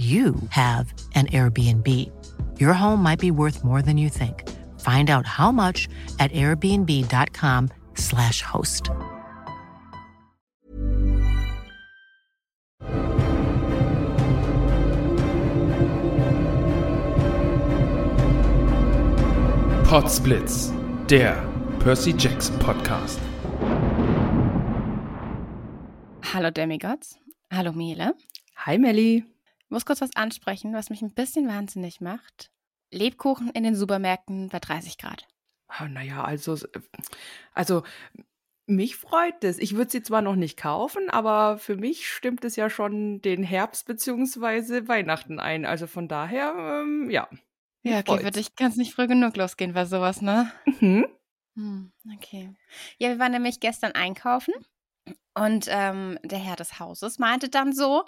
you have an Airbnb. Your home might be worth more than you think. Find out how much at airbnb.com/slash host. Potsblitz, der Percy Jackson Podcast. Hallo Demigods. Hallo Miele. Hi Melli. Ich muss kurz was ansprechen, was mich ein bisschen wahnsinnig macht. Lebkuchen in den Supermärkten bei 30 Grad. Ah, naja, also, also mich freut es. Ich würde sie zwar noch nicht kaufen, aber für mich stimmt es ja schon den Herbst bzw. Weihnachten ein. Also von daher, ähm, ja. Ja, okay, für dich kann es nicht früh genug losgehen bei sowas, ne? Mhm. Hm, okay. Ja, wir waren nämlich gestern einkaufen und ähm, der Herr des Hauses meinte dann so,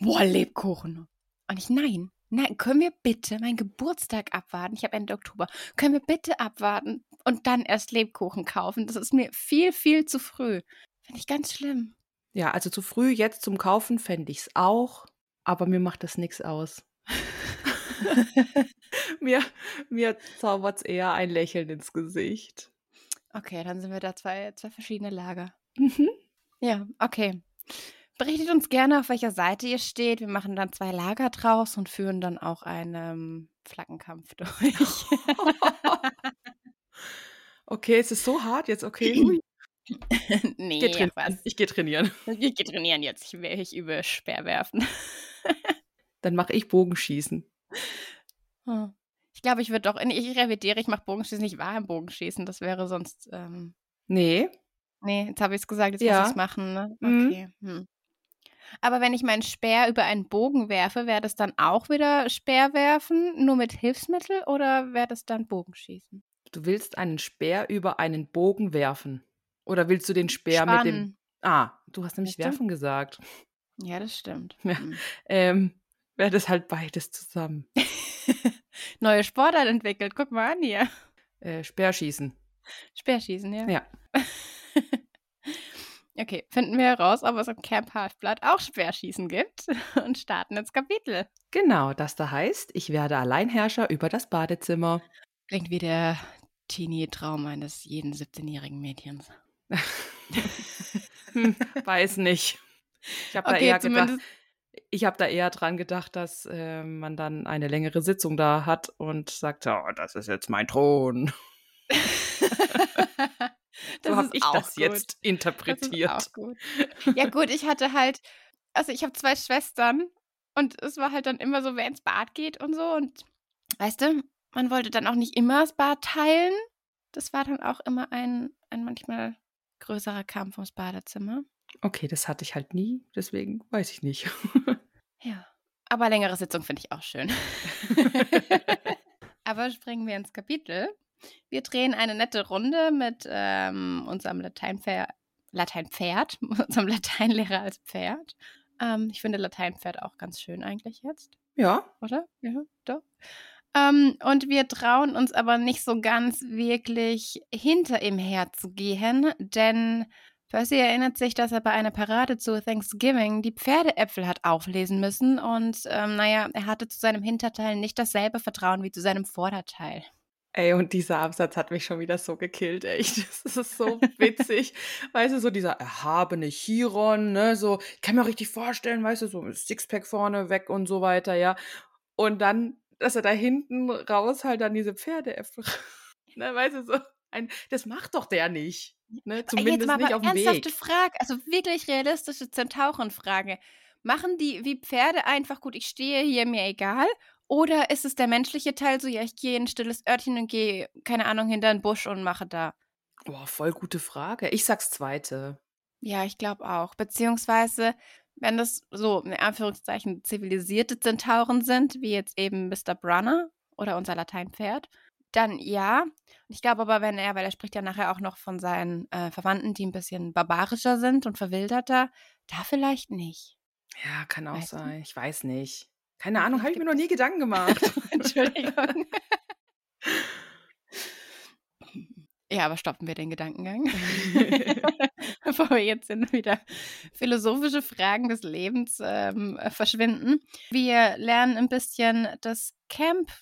boah, Lebkuchen. Und ich, nein, nein, können wir bitte meinen Geburtstag abwarten? Ich habe Ende Oktober. Können wir bitte abwarten und dann erst Lebkuchen kaufen? Das ist mir viel, viel zu früh. Finde ich ganz schlimm. Ja, also zu früh jetzt zum Kaufen fände ich es auch, aber mir macht das nichts aus. mir mir zaubert es eher ein Lächeln ins Gesicht. Okay, dann sind wir da zwei, zwei verschiedene Lager. Mhm. Ja, okay. Berichtet uns gerne, auf welcher Seite ihr steht. Wir machen dann zwei Lager draus und führen dann auch einen ähm, Flaggenkampf durch. Okay, es ist so hart jetzt, okay. Nee, Geh trainieren. was. Ich gehe trainieren. Ich gehe trainieren jetzt. Ich will ich übe Speerwerfen. Dann mache ich Bogenschießen. Hm. Ich glaube, ich würde doch. Ich revidiere, ich mache Bogenschießen. Ich war im Bogenschießen. Das wäre sonst. Ähm, Nee. nee, jetzt habe ich es gesagt, jetzt Ja. muss ich es machen. Ne? Mhm. Okay. Hm. Aber wenn ich meinen Speer über einen Bogen werfe, wäre das dann auch wieder Speerwerfen, nur mit Hilfsmittel oder wäre das dann Bogenschießen? Du willst einen Speer über einen Bogen werfen. Oder willst du den Speer mit dem. Spannen. Ah, du hast nämlich werfen gesagt. Ja, das stimmt. Ja. Hm. Ähm, wäre das halt beides zusammen. Neue Sportart entwickelt. Guck mal an hier. Äh, Speerschießen. Speerschießen, ja. Ja. Okay, finden wir heraus, ob es im Camp Halfblood auch Speerschießen gibt und starten ins Kapitel. Genau, das da heißt, ich werde Alleinherrscher über das Badezimmer. Klingt wie der Teenie-Traum eines jeden 17-jährigen Mädchens. Hm, weiß nicht. Ich habe da eher gedacht, zumindest. ich habe da eher dran gedacht, dass äh, man dann eine längere Sitzung da hat und sagt, oh, das ist jetzt mein Thron. Das so habe ich das gut. jetzt Das interpretiert. auch gut. Ja, gut, ich hatte halt, also ich habe zwei Schwestern und es war halt dann immer so, wer ins Bad geht und so. Und weißt du, man wollte dann auch nicht immer das Bad teilen. Das war dann auch immer ein, ein manchmal größerer Kampf ums Badezimmer. Okay, das hatte ich halt nie, deswegen weiß ich nicht. Ja. Aber längere Sitzung finde ich auch schön. Aber springen wir ins Kapitel. Wir drehen eine nette Runde mit ähm, unserem Lateinpferd, Lateinpferd, unserem Lateinlehrer als Pferd. Ähm, ich finde Lateinpferd auch ganz schön eigentlich jetzt, Ja. oder? Ja, doch. Ähm, und wir trauen uns aber nicht so ganz wirklich hinter ihm herzugehen, denn Percy erinnert sich, dass er bei einer Parade zu Thanksgiving die Pferdeäpfel hat auflesen müssen und ähm, naja, er hatte zu seinem Hinterteil nicht dasselbe Vertrauen wie zu seinem Vorderteil. Ey, und dieser Absatz hat mich schon wieder so gekillt, echt. Das ist so witzig. weißt du, so dieser erhabene Chiron, ne, so, ich kann mir auch richtig vorstellen, weißt du, so Sixpack vorne weg und so weiter, ja. Und dann, dass er da hinten raus halt dann diese Pferdeäpfel, ne, weißt du, so, ein, das macht doch der nicht. Ne? Zumindest Jetzt mal nicht auf dem ernsthafte Weg. Frage, also wirklich realistische Zentaurenfrage. Machen die wie Pferde einfach gut, ich stehe hier, mir egal? Oder ist es der menschliche Teil so, ja, ich gehe in ein stilles Örtchen und gehe, keine Ahnung, hinter einen Busch und mache da? Boah, voll gute Frage. Ich sag's zweite. Ja, ich glaube auch. Beziehungsweise, wenn das so, in Anführungszeichen, zivilisierte Zentauren sind, wie jetzt eben Mr. Brunner oder unser Lateinpferd, dann ja. Ich glaube aber, wenn er, weil er spricht ja nachher auch noch von seinen äh, Verwandten, die ein bisschen barbarischer sind und verwilderter, da vielleicht nicht. Ja, kann auch Weißt du? sein. Ich weiß nicht. Keine Ahnung, habe ich mir noch nie Gedanken gemacht. Entschuldigung. Ja, aber stoppen wir den Gedankengang. Bevor wir jetzt in wieder philosophische Fragen des Lebens ähm, äh, verschwinden. Wir lernen ein bisschen das Camp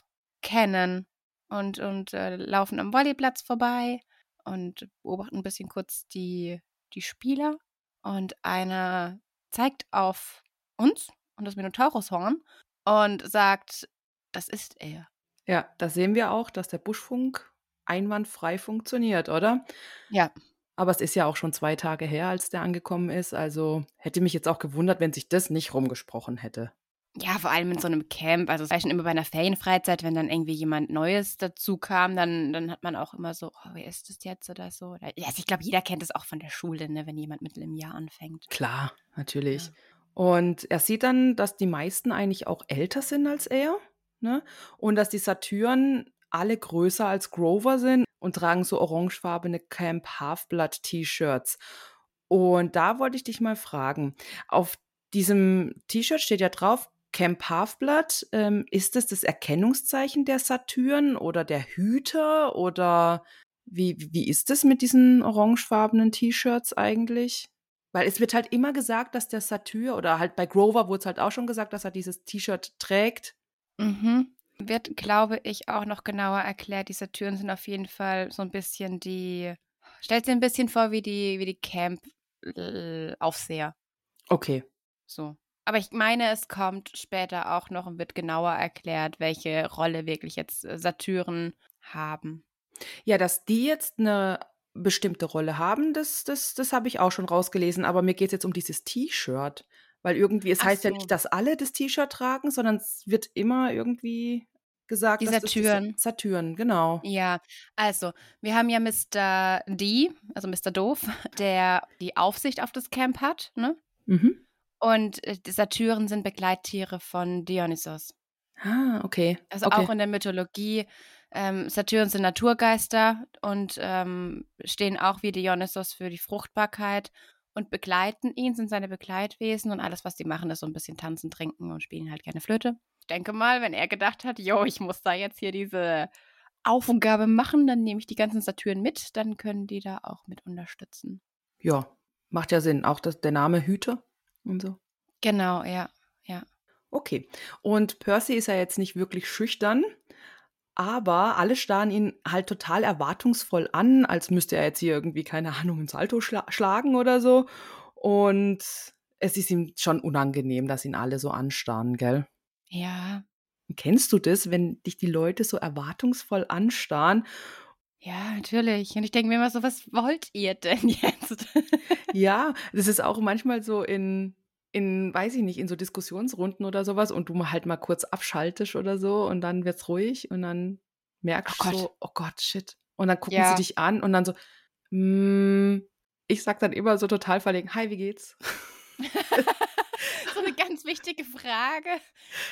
kennen und, und äh, laufen am Volleyplatz vorbei und beobachten ein bisschen kurz die, die Spieler. Und einer zeigt auf uns und das Minotaurushorn und sagt, das ist er. ja, da sehen wir auch, dass der Buschfunk einwandfrei funktioniert, oder? Ja. Aber es ist ja auch schon zwei Tage her, als der angekommen ist. Also hätte mich jetzt auch gewundert, wenn sich das nicht rumgesprochen hätte. Ja, vor allem in so einem Camp, also es war schon immer bei einer Ferienfreizeit, wenn dann irgendwie jemand Neues dazu kam, dann, dann hat man auch immer so, oh, wer ist das jetzt oder so. Oder, ja, also ich glaube, jeder kennt es auch von der Schule, ne, wenn jemand mitten im Jahr anfängt. Klar, natürlich. Und er sieht dann, dass die meisten eigentlich auch älter sind als er. Ne? Und dass die Satyren alle größer als Grover sind und tragen so orangefarbene Camp Half-Blood T-Shirts. Und da wollte ich dich mal fragen. Auf diesem T-Shirt steht ja drauf, Camp Half-Blood. Ähm, ist es das Erkennungszeichen der Satyren oder der Hüter? Oder wie, wie ist es mit diesen orangefarbenen T-Shirts eigentlich? Weil es wird halt immer gesagt, dass der Satyr oder halt bei Grover wurde es halt auch schon gesagt, dass er dieses T-Shirt trägt. Mhm. Wird, glaube ich, auch noch genauer erklärt. Diese Türen sind auf jeden Fall so ein bisschen die, stellt dir ein bisschen vor wie die, wie die Camp-Aufseher. Okay. So. Aber ich meine, es kommt später auch noch und wird genauer erklärt, welche Rolle wirklich jetzt äh, Satyren haben. Ja, dass die jetzt eine bestimmte Rolle haben, das, das, das habe ich auch schon rausgelesen. Aber mir geht es jetzt um dieses T-Shirt. Weil irgendwie, es Ach heißt ja so. nicht, dass alle das T-Shirt tragen, sondern es wird immer irgendwie gesagt, Die dass das Satyren. Satyren, genau. Ja, also, wir haben ja Mr. D, also Mr. Doof, der die Aufsicht auf das Camp hat, ne? Mhm. Und äh, die Satyren sind Begleittiere von Dionysos. Ah, okay. Also okay. auch in der Mythologie. Ähm, Satyren sind Naturgeister und ähm, stehen auch wie Dionysos für die Fruchtbarkeit und begleiten ihn, sind seine Begleitwesen und alles, was die machen, ist so ein bisschen tanzen, trinken und spielen halt gerne Flöte. Ich denke mal, wenn er gedacht hat, jo, ich muss da jetzt hier diese Aufgabe machen, dann nehme ich die ganzen Satyren mit, dann können die da auch mit unterstützen. Ja, macht ja Sinn. Auch das, der Name Hüter und so. Genau, ja. Okay. Und Percy ist ja jetzt nicht wirklich schüchtern, aber alle starren ihn halt total erwartungsvoll an, als müsste er jetzt hier irgendwie, keine Ahnung, ins Salto schla schlagen oder so. Und es ist ihm schon unangenehm, dass ihn alle so anstarren, gell? Ja, Kennst du das, wenn dich die Leute so erwartungsvoll anstarren? ja, natürlich. Und ich denke mir immer so, was wollt ihr denn jetzt? Ja, das ist auch manchmal so in, in, weiß ich nicht, in so Diskussionsrunden oder sowas und du halt mal kurz abschaltest oder so und dann wird's ruhig und dann merkst Oh du so, oh Gott, shit. Und dann gucken Ja. sie dich an und dann so, mm, ich sag dann immer so total verlegen, hi, wie geht's? so eine ganz wichtige Frage.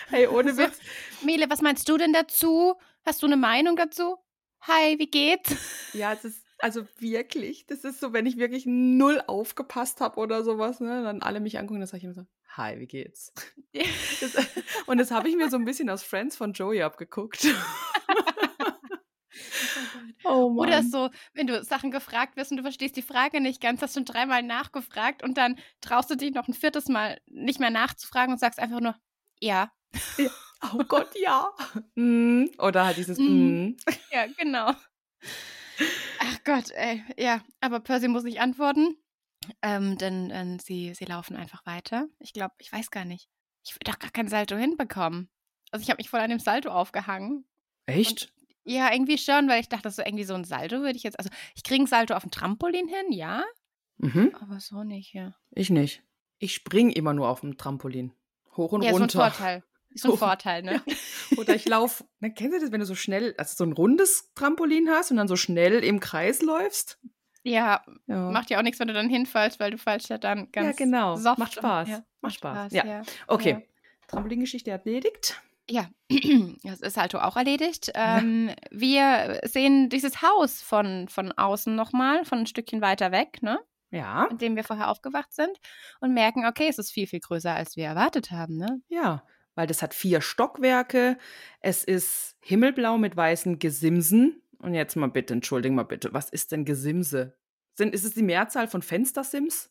Hey, ohne So. Witz. Mele, was meinst du denn dazu? Hast du eine Meinung dazu? Hi, wie geht's? Ja, es ist, also wirklich, das ist so, wenn ich wirklich null aufgepasst habe oder sowas, ne, dann alle mich angucken, dann sage ich immer so, Hi, wie geht's? Das, und das habe ich mir so ein bisschen aus Friends von Joey abgeguckt. oh Mann. Oder so, wenn du Sachen gefragt wirst und du verstehst die Frage nicht ganz, hast schon dreimal nachgefragt und dann traust du dich noch ein viertes Mal nicht mehr nachzufragen und sagst einfach nur, ja. Ja. Oh Gott, ja. Mm. Oder halt dieses Mm. mm. Ja, genau. Ach Gott, ey. Ja, aber Percy muss nicht antworten, ähm, denn, denn sie, sie laufen einfach weiter. Ich glaube, ich weiß gar nicht. Ich würde doch gar kein Salto hinbekommen. Also ich habe mich voll an dem Salto aufgehangen. Echt? Ja, irgendwie schon, weil ich dachte, so irgendwie so ein Salto würde ich jetzt, also ich kriege ein Salto auf dem Trampolin hin, ja, Mhm. aber so nicht, ja. Ich nicht. Ich springe immer nur auf dem Trampolin. Hoch und Ja, so ein runter. Vorteil. Ist so ein Vorteil, ne? Oder ich laufe. Kennst du das, wenn du so schnell, also so ein rundes Trampolin hast und dann so schnell im Kreis läufst? Ja, Ja. macht ja auch nichts, wenn du dann hinfallst, weil du fallst ja dann ganz ja, genau. soft Macht und- Spaß. Ja, Macht Spaß. ja. Ja. Okay. Trampolingeschichte erledigt. Ja, das ist halt auch erledigt. Ähm, Wir sehen dieses Haus von, von außen nochmal, von ein Stückchen weiter weg, ne? Ja. In dem wir vorher aufgewacht sind und merken, okay, es ist viel, viel größer, als wir erwartet haben, ne? Ja. Weil das hat vier Stockwerke. Es ist himmelblau mit weißen Gesimsen. Und jetzt mal bitte, entschuldigen mal bitte, was ist denn Gesimse? Sind, ist es die Mehrzahl von Fenstersims?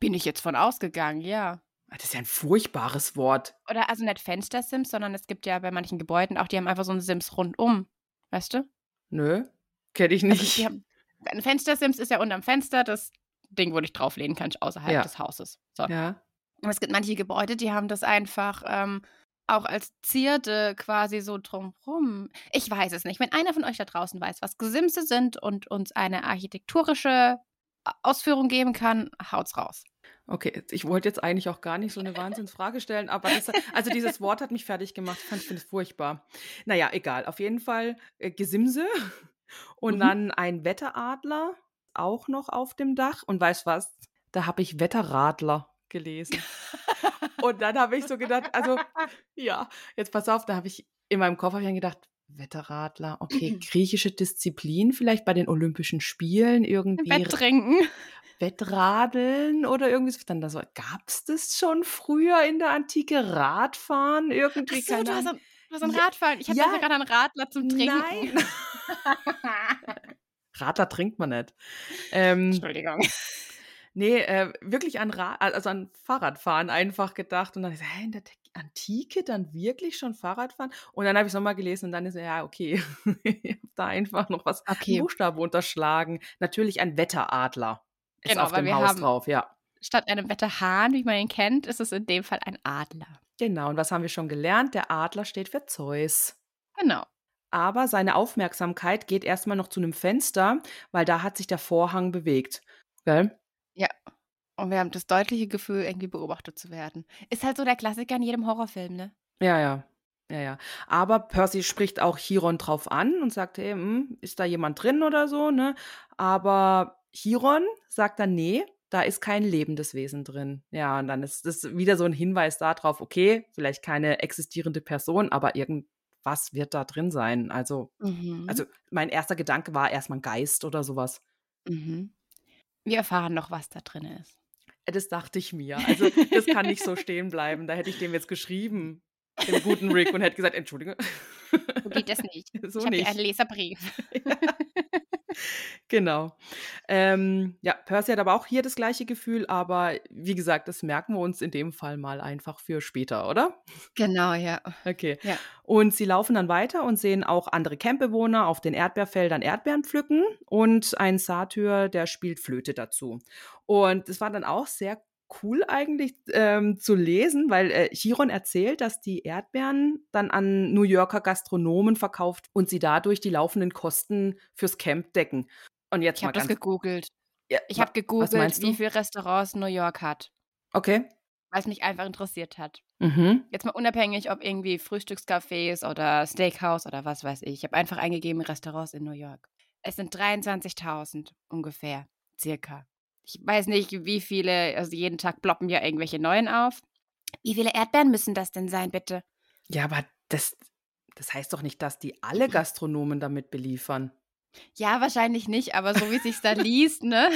Bin ich jetzt von ausgegangen, ja. Ah, Das ist ja ein furchtbares Wort. Oder also nicht Fenstersims, sondern es gibt ja bei manchen Gebäuden auch, die haben einfach so einen Sims rundum. Weißt du? Nö, kenne ich Also nicht. die haben, ein Fenstersims ist ja unterm Fenster das Ding, wo du dich drauflehnen kannst, außerhalb Ja. des Hauses. So. ja. Es gibt manche Gebäude, die haben das einfach ähm, auch als Zierde quasi so drumrum. Ich weiß es nicht. Wenn einer von euch da draußen weiß, was Gesimse sind und uns eine architektonische Ausführung geben kann, haut's raus. Okay, ich wollte jetzt eigentlich auch gar nicht so eine Wahnsinnsfrage stellen, aber das, also dieses Wort hat mich fertig gemacht. Ich finde es furchtbar. Naja, egal. Auf jeden Fall äh, Gesimse und Mhm. dann ein Wetteradler auch noch auf dem Dach. Und weißt was? Da habe ich Wetterradler gelesen. und dann habe ich so gedacht, also ja, jetzt pass auf, da habe ich in meinem Kopf ich dann gedacht, Wetterradler, okay, griechische Disziplin vielleicht bei den Olympischen Spielen irgendwie. Bett trinken. Wettradeln oder irgendwie so. Dann da so, gab es das schon früher in der Antike? Radfahren irgendwie? Achso, keine du hast ein, du hast Ja, Radfahren. Ich hatte ja. gerade einen Radler zum Trinken. Nein. Radler trinkt man nicht. Ähm, Entschuldigung. Nee, äh, wirklich an, Ra also an Fahrradfahren einfach gedacht. Und dann, ist, hä, in der Antike dann wirklich schon Fahrradfahren? Und dann habe ich es nochmal gelesen und dann ist ja, okay, ich habe da einfach noch was Okay. Buchstaben unterschlagen. Natürlich ein Wetteradler. Ist Genau, auf dem wir Haus drauf, ja. Statt einem Wetterhahn, wie man ihn kennt, ist es in dem Fall ein Adler. Genau, und was haben wir schon gelernt? Der Adler steht für Zeus. Genau. Aber seine Aufmerksamkeit geht erstmal noch zu einem Fenster, weil da hat sich der Vorhang bewegt. Gell? Und wir haben das deutliche Gefühl, irgendwie beobachtet zu werden. Ist halt so der Klassiker in jedem Horrorfilm, ne? Ja, ja. Ja, ja. Aber Percy spricht auch Chiron drauf an und sagt, hey, hm, ist da jemand drin oder so, ne? Aber Chiron sagt dann, nee, da ist kein lebendes Wesen drin. Ja, und dann ist das wieder so ein Hinweis darauf, okay, vielleicht keine existierende Person, aber irgendwas wird da drin sein. Also, Mhm. also mein erster Gedanke war erstmal ein Geist oder sowas. Mhm. Wir erfahren noch, was da drin ist. Das dachte ich mir. Also, das kann nicht so stehen bleiben. Da hätte ich dem jetzt geschrieben, dem guten Rick, und hätte gesagt, Entschuldige. So geht das nicht. So ich nicht. einen Leserbrief. Genau. Ähm, ja, Percy hat aber auch hier das gleiche Gefühl, aber wie gesagt, das merken wir uns in dem Fall mal einfach für später, oder? Genau, ja. Okay. Ja. Und sie laufen dann weiter und sehen auch andere Campbewohner auf den Erdbeerfeldern Erdbeeren pflücken und ein Satyr, der spielt Flöte dazu. Und es war dann auch sehr cool eigentlich ähm, zu lesen, weil äh, Chiron erzählt, dass die Erdbeeren dann an New Yorker Gastronomen verkauft und sie dadurch die laufenden Kosten fürs Camp decken. Und jetzt Ich habe das gegoogelt. ja, Ich habe gegoogelt, wie viele Restaurants New York hat, Okay. weil es mich einfach interessiert hat. Mhm. Jetzt mal unabhängig, ob irgendwie Frühstückscafés oder Steakhouse oder was weiß ich. Ich habe einfach eingegeben Restaurants in New York. Es sind 23.000 ungefähr, circa. Ich weiß nicht, wie viele, also jeden Tag ploppen ja irgendwelche neuen auf. Wie viele Erdbeeren müssen das denn sein, bitte? Ja, aber das, das heißt doch nicht, dass die alle Gastronomen damit beliefern. Ja, wahrscheinlich nicht, aber so wie sich's da liest, ne?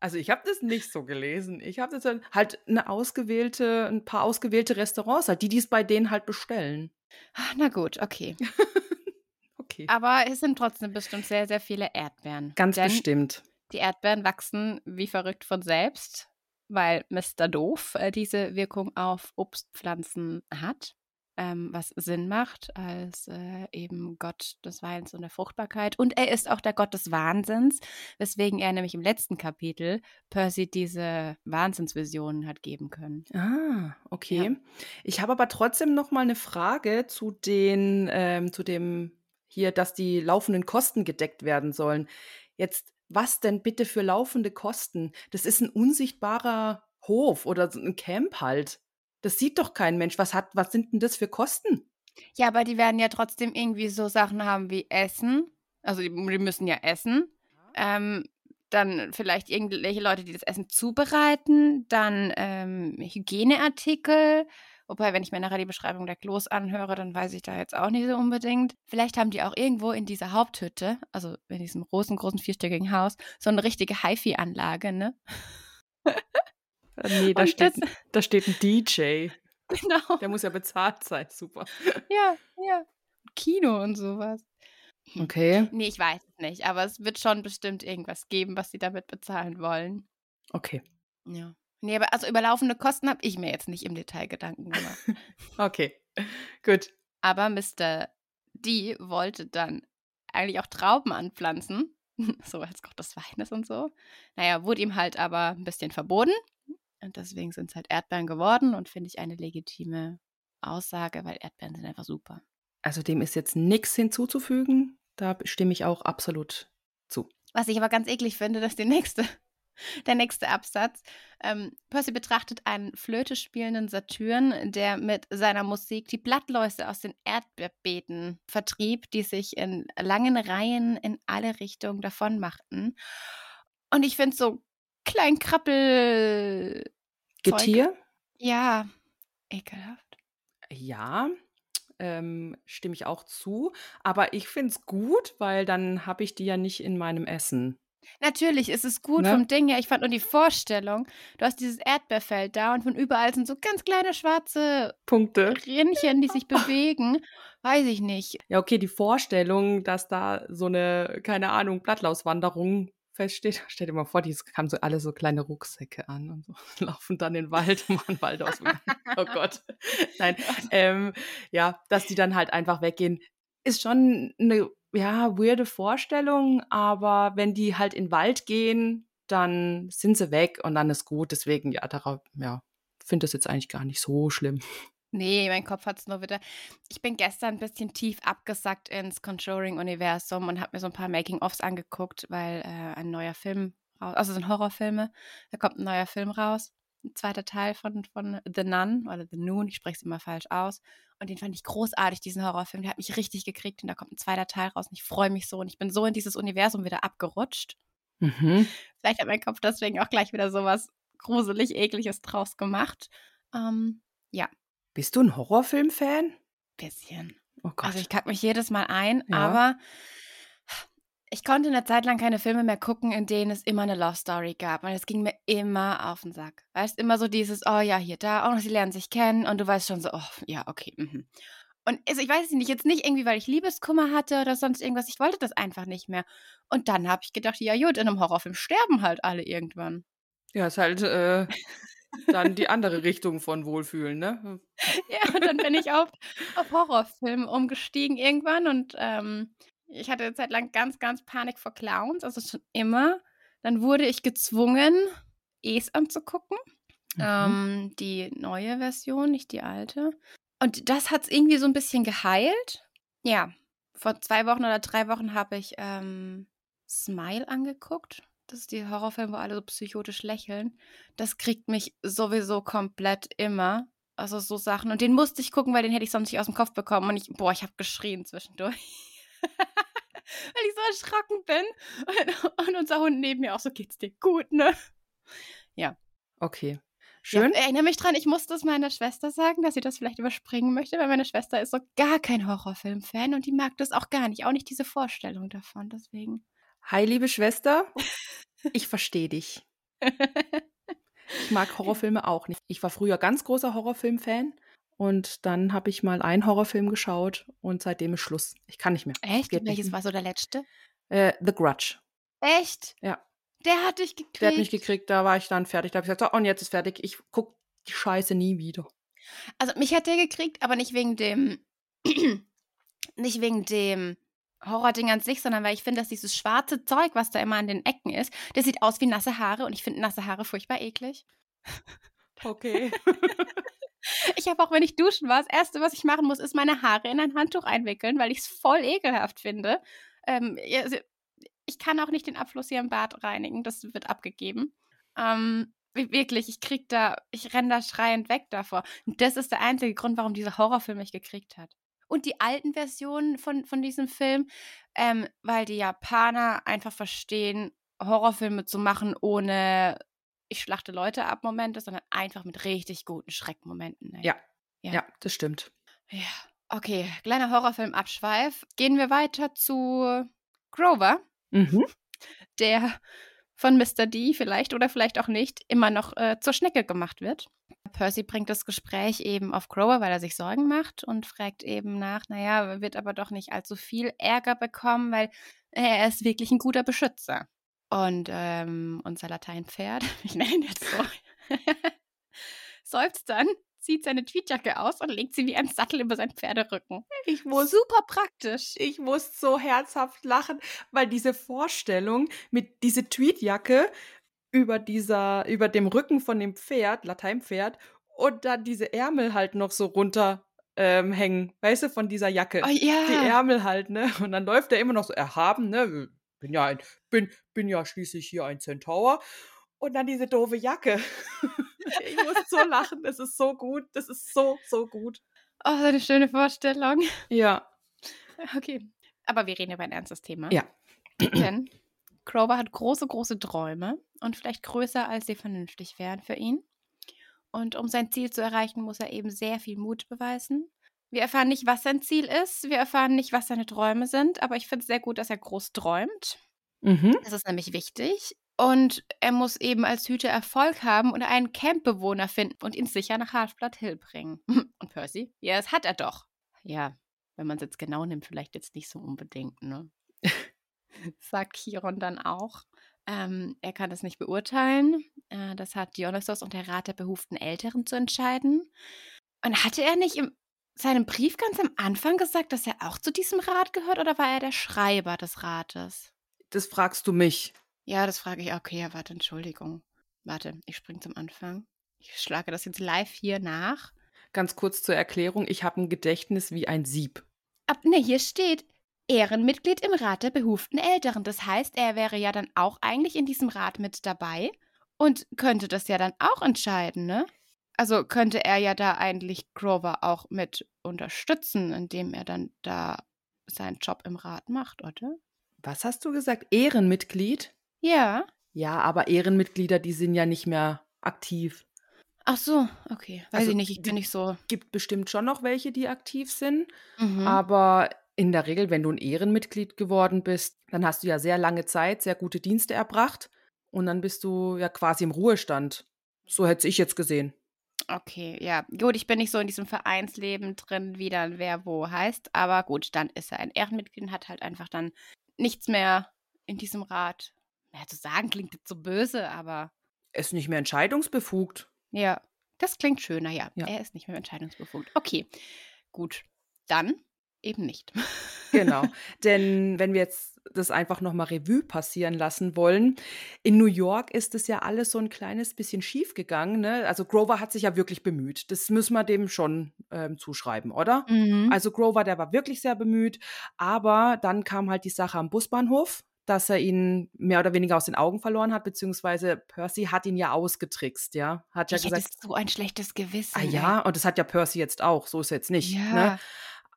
Also ich habe das nicht so gelesen. Ich habe das halt eine ausgewählte, ein paar ausgewählte Restaurants, halt, die dies bei denen halt bestellen. Ah, Na gut, okay. Okay. Aber es sind trotzdem bestimmt sehr, sehr viele Erdbeeren. Ganz bestimmt. Die Erdbeeren wachsen wie verrückt von selbst, weil Mr. Doof äh, diese Wirkung auf Obstpflanzen hat. Ähm, was Sinn macht als äh, eben Gott des Weins und der Fruchtbarkeit. Und er ist auch der Gott des Wahnsinns, weswegen er nämlich im letzten Kapitel Percy diese Wahnsinnsvisionen hat geben können. Ah, okay. Ich habe aber trotzdem noch mal eine Frage zu den, ähm, zu dem hier, dass die laufenden Kosten gedeckt werden sollen. Jetzt, was denn bitte für laufende Kosten? Das ist ein unsichtbarer Hof oder ein Camp halt. Das sieht doch kein Mensch. Was hat, was sind denn das für Kosten? Ja, aber die werden ja trotzdem irgendwie so Sachen haben wie Essen. Also die, die müssen ja essen. Ähm, dann vielleicht irgendwelche Leute, die das Essen zubereiten. Dann ähm, Hygieneartikel. Wobei, wenn ich mir nachher die Beschreibung der Klos anhöre, dann weiß ich da jetzt auch nicht so unbedingt. Vielleicht haben die auch irgendwo in dieser Haupthütte, also in diesem großen, großen vierstöckigen Haus, so eine richtige HiFi-Anlage, ne? Äh, Nee, da steht, das- da steht ein DJ. Genau. Der muss ja bezahlt sein. Super. Ja, ja. Kino und sowas. Okay, Nee, ich weiß es nicht, aber es wird schon bestimmt irgendwas geben, was sie damit bezahlen wollen. okay, Ja. Nee, aber also über laufende Kosten habe ich mir jetzt nicht im Detail Gedanken gemacht. okay. Gut. aber Mr. D wollte dann eigentlich auch Trauben anpflanzen, so als Gott des Weines und so. Naja, wurde ihm halt aber ein bisschen verboten. Und deswegen sind es halt Erdbeeren geworden und finde ich eine legitime Aussage, weil Erdbeeren sind einfach super. Also dem ist jetzt nichts hinzuzufügen. Da stimme ich auch absolut zu. Was ich aber ganz eklig finde, dass die nächste, der nächste Absatz. Ähm, Percy betrachtet einen Flöte spielenden Satyren, der mit seiner Musik die Blattläuse aus den Erdbeerbeeten vertrieb, die sich in langen Reihen in alle Richtungen davonmachten. Und ich finde so klein Krabbel. Getier? Ja, ekelhaft. Ja, ähm, stimme ich auch zu. Aber ich finde es gut, weil dann habe ich die ja nicht in meinem Essen. Natürlich ist es gut Ne? vom Ding her. Ich fand nur die Vorstellung, du hast dieses Erdbeerfeld da und von überall sind so ganz kleine schwarze Punkte. Rinnchen, die sich bewegen. Weiß ich nicht. Ja, okay, die Vorstellung, dass da so eine, keine Ahnung, Blattlauswanderung feststeht. Stell dir mal vor, die haben so alle so kleine Rucksäcke an und so, laufen dann in den Wald und machen Waldausflug. oh Gott. Nein, ähm, ja, dass die dann halt einfach weggehen, ist schon eine, ja, weirde Vorstellung, aber wenn die halt in den Wald gehen, dann sind sie weg und dann ist gut. Deswegen, ja, darauf, ja, finde das jetzt eigentlich gar nicht so schlimm. Nee, mein Kopf hat es nur wieder. Ich bin gestern ein bisschen tief abgesackt ins Conjuring-Universum und habe mir so ein paar Making-ofs angeguckt, weil äh, ein neuer Film raus, also sind Horrorfilme, da kommt ein neuer Film raus. Ein zweiter Teil von, von The Nun oder The Noon, ich spreche es immer falsch aus. Und den fand ich großartig, diesen Horrorfilm. Der hat mich richtig gekriegt und da kommt ein zweiter Teil raus und ich freue mich so. Und ich bin so in dieses Universum wieder abgerutscht. Mhm. Vielleicht hat mein Kopf deswegen auch gleich wieder sowas gruselig, ekliges draus gemacht. Ähm, ja, Bist du ein Horrorfilm-Fan? bisschen. Oh Gott. Also ich kacke mich jedes Mal ein, Ja. aber ich konnte eine Zeit lang keine Filme mehr gucken, in denen es immer eine Love Story gab. Und es ging mir immer auf den Sack. Weißt immer so dieses, oh ja, hier, da, oh, sie lernen sich kennen und du weißt schon so, oh, ja, okay. Mhm. Und also ich weiß es nicht, jetzt nicht irgendwie, weil ich Liebeskummer hatte oder sonst irgendwas. Ich wollte das einfach nicht mehr. Und dann habe ich gedacht, ja gut, in einem Horrorfilm sterben halt alle irgendwann. Ja, ist halt äh, dann die andere Richtung von Wohlfühlen, ne? Ja, und dann bin ich auf, auf Horrorfilme umgestiegen irgendwann und ähm, ich hatte eine Zeit lang ganz, ganz Panik vor Clowns, also schon immer. Dann wurde ich gezwungen, Es anzugucken. Mhm. Ähm, die neue Version, nicht die alte. Und das hat es irgendwie so ein bisschen geheilt. Ja, vor zwei Wochen oder drei Wochen habe ich ähm, Smile angeguckt. Das ist die Horrorfilm, wo alle so psychotisch lächeln. Das kriegt mich sowieso komplett immer. Also so Sachen. Und den musste ich gucken, weil den hätte ich sonst nicht aus dem Kopf bekommen. Und ich, boah, ich habe geschrien zwischendurch. weil ich so erschrocken bin. Und, und unser Hund neben mir auch so, geht's dir gut, ne? Okay. Schön. Schön. Ja, erinnere mich dran, ich muss das meiner Schwester sagen, dass sie das vielleicht überspringen möchte, weil meine Schwester ist so gar kein Horrorfilm-Fan und die mag das auch gar nicht. Auch nicht diese Vorstellung davon. Deswegen. Hi, liebe Schwester. Ich verstehe dich. Ich mag Horrorfilme auch nicht. Ich war früher ganz großer Horrorfilm-Fan und dann habe ich mal einen Horrorfilm geschaut und seitdem ist Schluss. Ich kann nicht mehr. Echt? Geht Welches nicht. war so der letzte? Äh, The Grudge. Echt? Ja. Der hat dich gekriegt. Der hat mich gekriegt, da war ich dann fertig. Da habe ich gesagt, so, und jetzt ist fertig. Ich guck die Scheiße nie wieder. Also mich hat der gekriegt, aber nicht wegen dem, nicht wegen dem Horrording an sich, sondern weil ich finde, dass dieses schwarze Zeug, was da immer an den Ecken ist, das sieht aus wie nasse Haare und ich finde nasse Haare furchtbar eklig. Okay. Ich habe auch, wenn ich duschen war, das Erste, was ich machen muss, ist meine Haare in ein Handtuch einwickeln, weil ich es voll ekelhaft finde. Ähm, also, ich kann auch nicht den Abfluss hier im Bad reinigen, das wird abgegeben. Ähm, wi- wirklich, ich krieg da, ich renn da schreiend weg davor. Und das ist der einzige Grund, warum dieser Horrorfilm mich gekriegt hat. Und die alten Versionen von, von diesem Film, ähm, weil die Japaner einfach verstehen, Horrorfilme zu machen ohne ich schlachte Leute ab Momente, sondern einfach mit richtig guten Schreckmomenten. ey. Ja. Ja. ja, das stimmt. Ja, okay, kleiner Horrorfilm-Abschweif. Gehen wir weiter zu Grover, Mhm. der von Mr. D vielleicht oder vielleicht auch nicht immer noch äh, zur Schnecke gemacht wird. Percy bringt das Gespräch eben auf Grover, weil er sich Sorgen macht und fragt eben nach, naja, wird aber doch nicht allzu viel Ärger bekommen, weil er ist wirklich ein guter Beschützer. Und ähm, unser Lateinpferd, ich nenne ihn jetzt so, seufzt dann, zieht seine Tweetjacke aus und legt sie wie ein Sattel über seinen Pferderücken. Ich muss, Super praktisch. ich muss so herzhaft lachen, weil diese Vorstellung mit dieser Tweetjacke über dieser, über dem Rücken von dem Pferd, Lateinpferd, und dann diese Ärmel halt noch so runter ähm, hängen, weißt du, von dieser Jacke. Oh ja. Die Ärmel halt, ne? Und dann läuft er immer noch so erhaben, ne? Bin ja ein, bin, bin ja schließlich hier ein Centaur. Und dann diese doofe Jacke. ich muss so lachen, das ist so gut, das ist so, so gut. Oh, so eine schöne Vorstellung. Ja. Okay. Aber wir reden über ein ernstes Thema. Ja. Denn Grover hat große, große Träume und vielleicht größer, als sie vernünftig wären für ihn. Und um sein Ziel zu erreichen, muss er eben sehr viel Mut beweisen. Wir erfahren nicht, was sein Ziel ist. Wir erfahren nicht, was seine Träume sind. Aber ich finde es sehr gut, dass er groß träumt. Mhm. Das ist nämlich wichtig. Und er muss eben als Hüter Erfolg haben und einen Campbewohner finden und ihn sicher nach Halfblood Hill bringen. Und Percy? Ja, das hat er doch. Ja, wenn man es jetzt genau nimmt, vielleicht jetzt nicht so unbedingt, ne? Sagt Chiron dann auch. Ähm, er kann es nicht beurteilen. Äh, das hat Dionysos und der Rat der behuften Älteren zu entscheiden. Und hatte er nicht in seinem Brief ganz am Anfang gesagt, dass er auch zu diesem Rat gehört oder war er der Schreiber des Rates? Das fragst du mich. Ja, das frage ich. Okay, ja, warte, Entschuldigung. Warte, ich springe zum Anfang. Ich schlage das jetzt live hier nach. Ganz kurz zur Erklärung, ich habe ein Gedächtnis wie ein Sieb. Ab, ne, hier steht Ehrenmitglied im Rat der behuften Älteren. Das heißt, er wäre ja dann auch eigentlich in diesem Rat mit dabei und könnte das ja dann auch entscheiden, ne? Also könnte er ja da eigentlich Grover auch mit unterstützen, indem er dann da seinen Job im Rat macht, oder? Was hast du gesagt? Ehrenmitglied? Ja. Ja, aber Ehrenmitglieder, die sind ja nicht mehr aktiv. Ach so, okay. Weiß Also, ich nicht, ich bin nicht so. Gibt bestimmt schon noch welche, die aktiv sind. Mhm. Aber in der Regel, wenn du ein Ehrenmitglied geworden bist, dann hast du ja sehr lange Zeit, sehr gute Dienste erbracht. Und dann bist du ja quasi im Ruhestand. So hätte ich jetzt gesehen. Okay, ja. Gut, ich bin nicht so in diesem Vereinsleben drin, wie dann wer wo heißt. Aber gut, dann ist er ein Ehrenmitglied und hat halt einfach dann nichts mehr in diesem Rat. Ja, zu sagen klingt jetzt so böse, aber Er ist nicht mehr entscheidungsbefugt. ja, das klingt schöner, ja. Ja. Er ist nicht mehr entscheidungsbefugt. Okay, gut. Dann eben nicht. Genau. Denn wenn wir jetzt das einfach nochmal Revue passieren lassen wollen, in New York ist es ja alles so ein kleines bisschen schief gegangen. Ne? Also Grover hat sich ja wirklich bemüht. Das müssen wir dem schon ähm, zuschreiben, oder? Mhm. Also Grover, der war wirklich sehr bemüht. Aber dann kam halt die Sache am Busbahnhof, dass er ihn mehr oder weniger aus den Augen verloren hat, beziehungsweise Percy hat ihn ja ausgetrickst, ja. Hat ja ich hätte gesagt, so ein schlechtes Gewissen. ah ja, und das hat ja Percy jetzt auch, so ist jetzt nicht. Ja. Ne?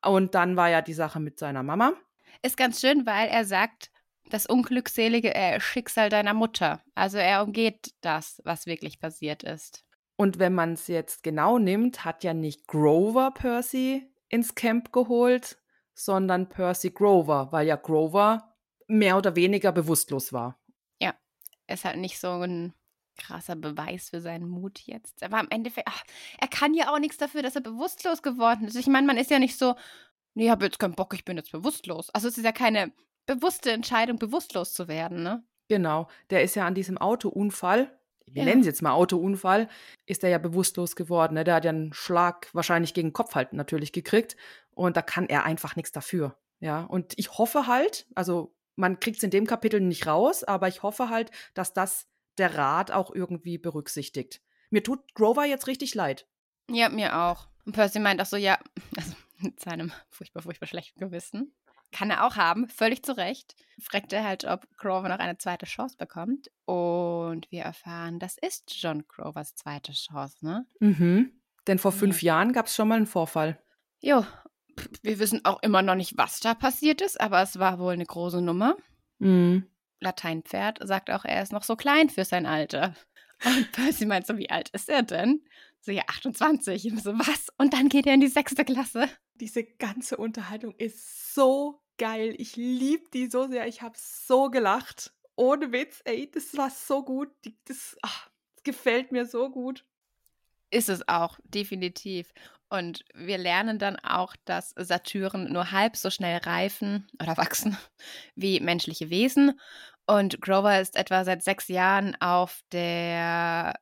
Und dann war ja die Sache mit seiner Mama. Ist ganz schön, weil er sagt, das unglückselige äh, Schicksal deiner Mutter. Also er umgeht das, was wirklich passiert ist. Und wenn man es jetzt genau nimmt, hat ja nicht Grover Percy ins Camp geholt, sondern Percy Grover, weil ja Grover mehr oder weniger bewusstlos war. Ist halt nicht so ein krasser Beweis für seinen Mut jetzt. Aber am Ende, ach, er kann ja auch nichts dafür, dass er bewusstlos geworden ist. Ich meine, man ist ja nicht so, nee, ich habe jetzt keinen Bock, ich bin jetzt bewusstlos. Also es ist ja keine bewusste Entscheidung, bewusstlos zu werden, ne? Genau, der ist ja an diesem Autounfall, wir Ja. nennen es jetzt mal Autounfall, ist er ja bewusstlos geworden. Ne? Der hat ja einen Schlag wahrscheinlich gegen den Kopf halt natürlich gekriegt und da kann er einfach nichts dafür. Ja, und ich hoffe halt, also man kriegt es in dem Kapitel nicht raus, aber ich hoffe halt, dass das der Rat auch irgendwie berücksichtigt. Mir tut Grover jetzt richtig leid. Ja, mir auch. Und Percy meint auch so, ja, also mit seinem furchtbar, furchtbar schlechten Gewissen. Kann er auch haben, völlig zu Recht. Fragt er halt, ob Grover noch eine zweite Chance bekommt. Und wir erfahren, das ist John Grovers zweite Chance, ne? Mhm. Denn vor fünf Jahren gab es schon mal einen Vorfall. Jo, wir wissen auch immer noch nicht, was da passiert ist, aber es war wohl eine große Nummer. Mhm. Lateinpferd sagt auch, er ist noch so klein für sein Alter. Und Percy meint so, wie alt ist er denn? So, ja, 28. Und so, was? Und dann geht er in die sechste Klasse. Diese ganze Unterhaltung ist so geil. Ich liebe die so sehr. Ich habe so gelacht. Ohne Witz, ey, das war so gut. Das, ach, das gefällt mir so gut. Ist es auch, definitiv. Und wir lernen dann auch, dass Satyren nur halb so schnell reifen oder wachsen wie menschliche Wesen. Und Grover ist etwa seit sechs Jahren auf der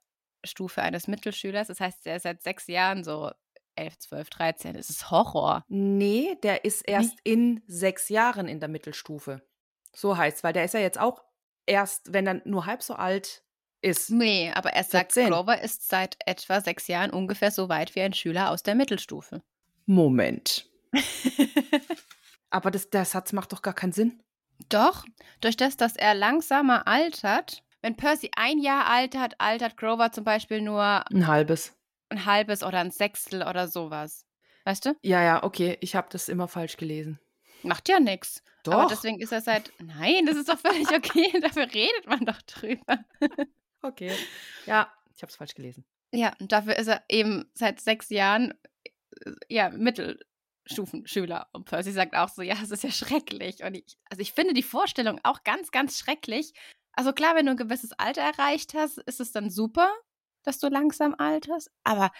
Stufe eines Mittelschülers. Das heißt, er ist seit sechs Jahren so 11, 12, 13. Das ist Horror. Nee, der ist erst in sechs Jahren in der Mittelstufe. So heißt weil der ist ja jetzt auch erst, wenn er nur halb so alt ist. Nee, aber er sagt, 14. Grover ist seit etwa sechs Jahren ungefähr so weit wie ein Schüler aus der Mittelstufe. Moment. Aber das, der Satz macht doch gar keinen Sinn. Doch, durch das, dass er langsamer altert, wenn Percy ein Jahr altert, altert Grover zum Beispiel nur Ein halbes. Ein halbes oder ein Sechstel oder sowas. Weißt du? Ja, ja, okay. Ich habe das immer falsch gelesen. Macht ja nichts. Aber Doch. deswegen ist er seit. Nein, das ist doch völlig okay. Dafür redet man doch drüber. Okay. Ja, ich habe es falsch gelesen. Ja, und dafür ist er eben seit sechs Jahren äh, ja, Mittelstufenschüler. Und Percy sagt auch so, ja, es ist ja schrecklich. Und ich, also ich finde die Vorstellung auch ganz, ganz schrecklich. Also klar, wenn du ein gewisses Alter erreicht hast, ist es dann super, dass du langsam alterst. Aber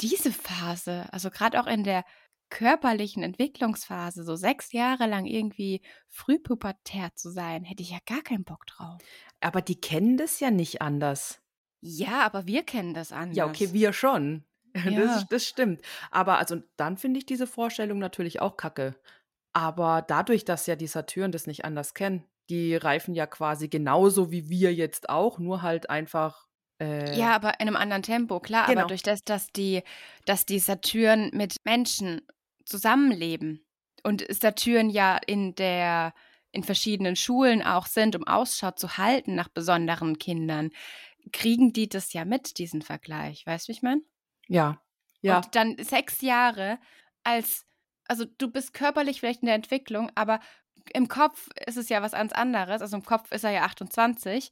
diese Phase, also gerade auch in der körperlichen Entwicklungsphase, so sechs Jahre lang irgendwie frühpubertär zu sein, hätte ich ja gar keinen Bock drauf. Aber die kennen das ja nicht anders. Ja, aber wir kennen das anders. Ja, okay, wir schon. Ja. Das, das stimmt. Aber also dann finde ich diese Vorstellung natürlich auch kacke. Aber dadurch, dass ja die Satyren das nicht anders kennen, die reifen ja quasi genauso wie wir jetzt auch, nur halt einfach. Äh, Ja, aber in einem anderen Tempo, klar. Genau. Aber durch das, dass die, dass die Satyren mit Menschen zusammenleben und Satyren ja in der in verschiedenen Schulen auch sind, um Ausschau zu halten nach besonderen Kindern, kriegen die das ja mit, diesen Vergleich. Weißt du, wie ich meine? Ja. Ja. Und dann sechs Jahre als, also du bist körperlich vielleicht in der Entwicklung, aber im Kopf ist es ja was ganz anderes. Also im Kopf ist er ja 28.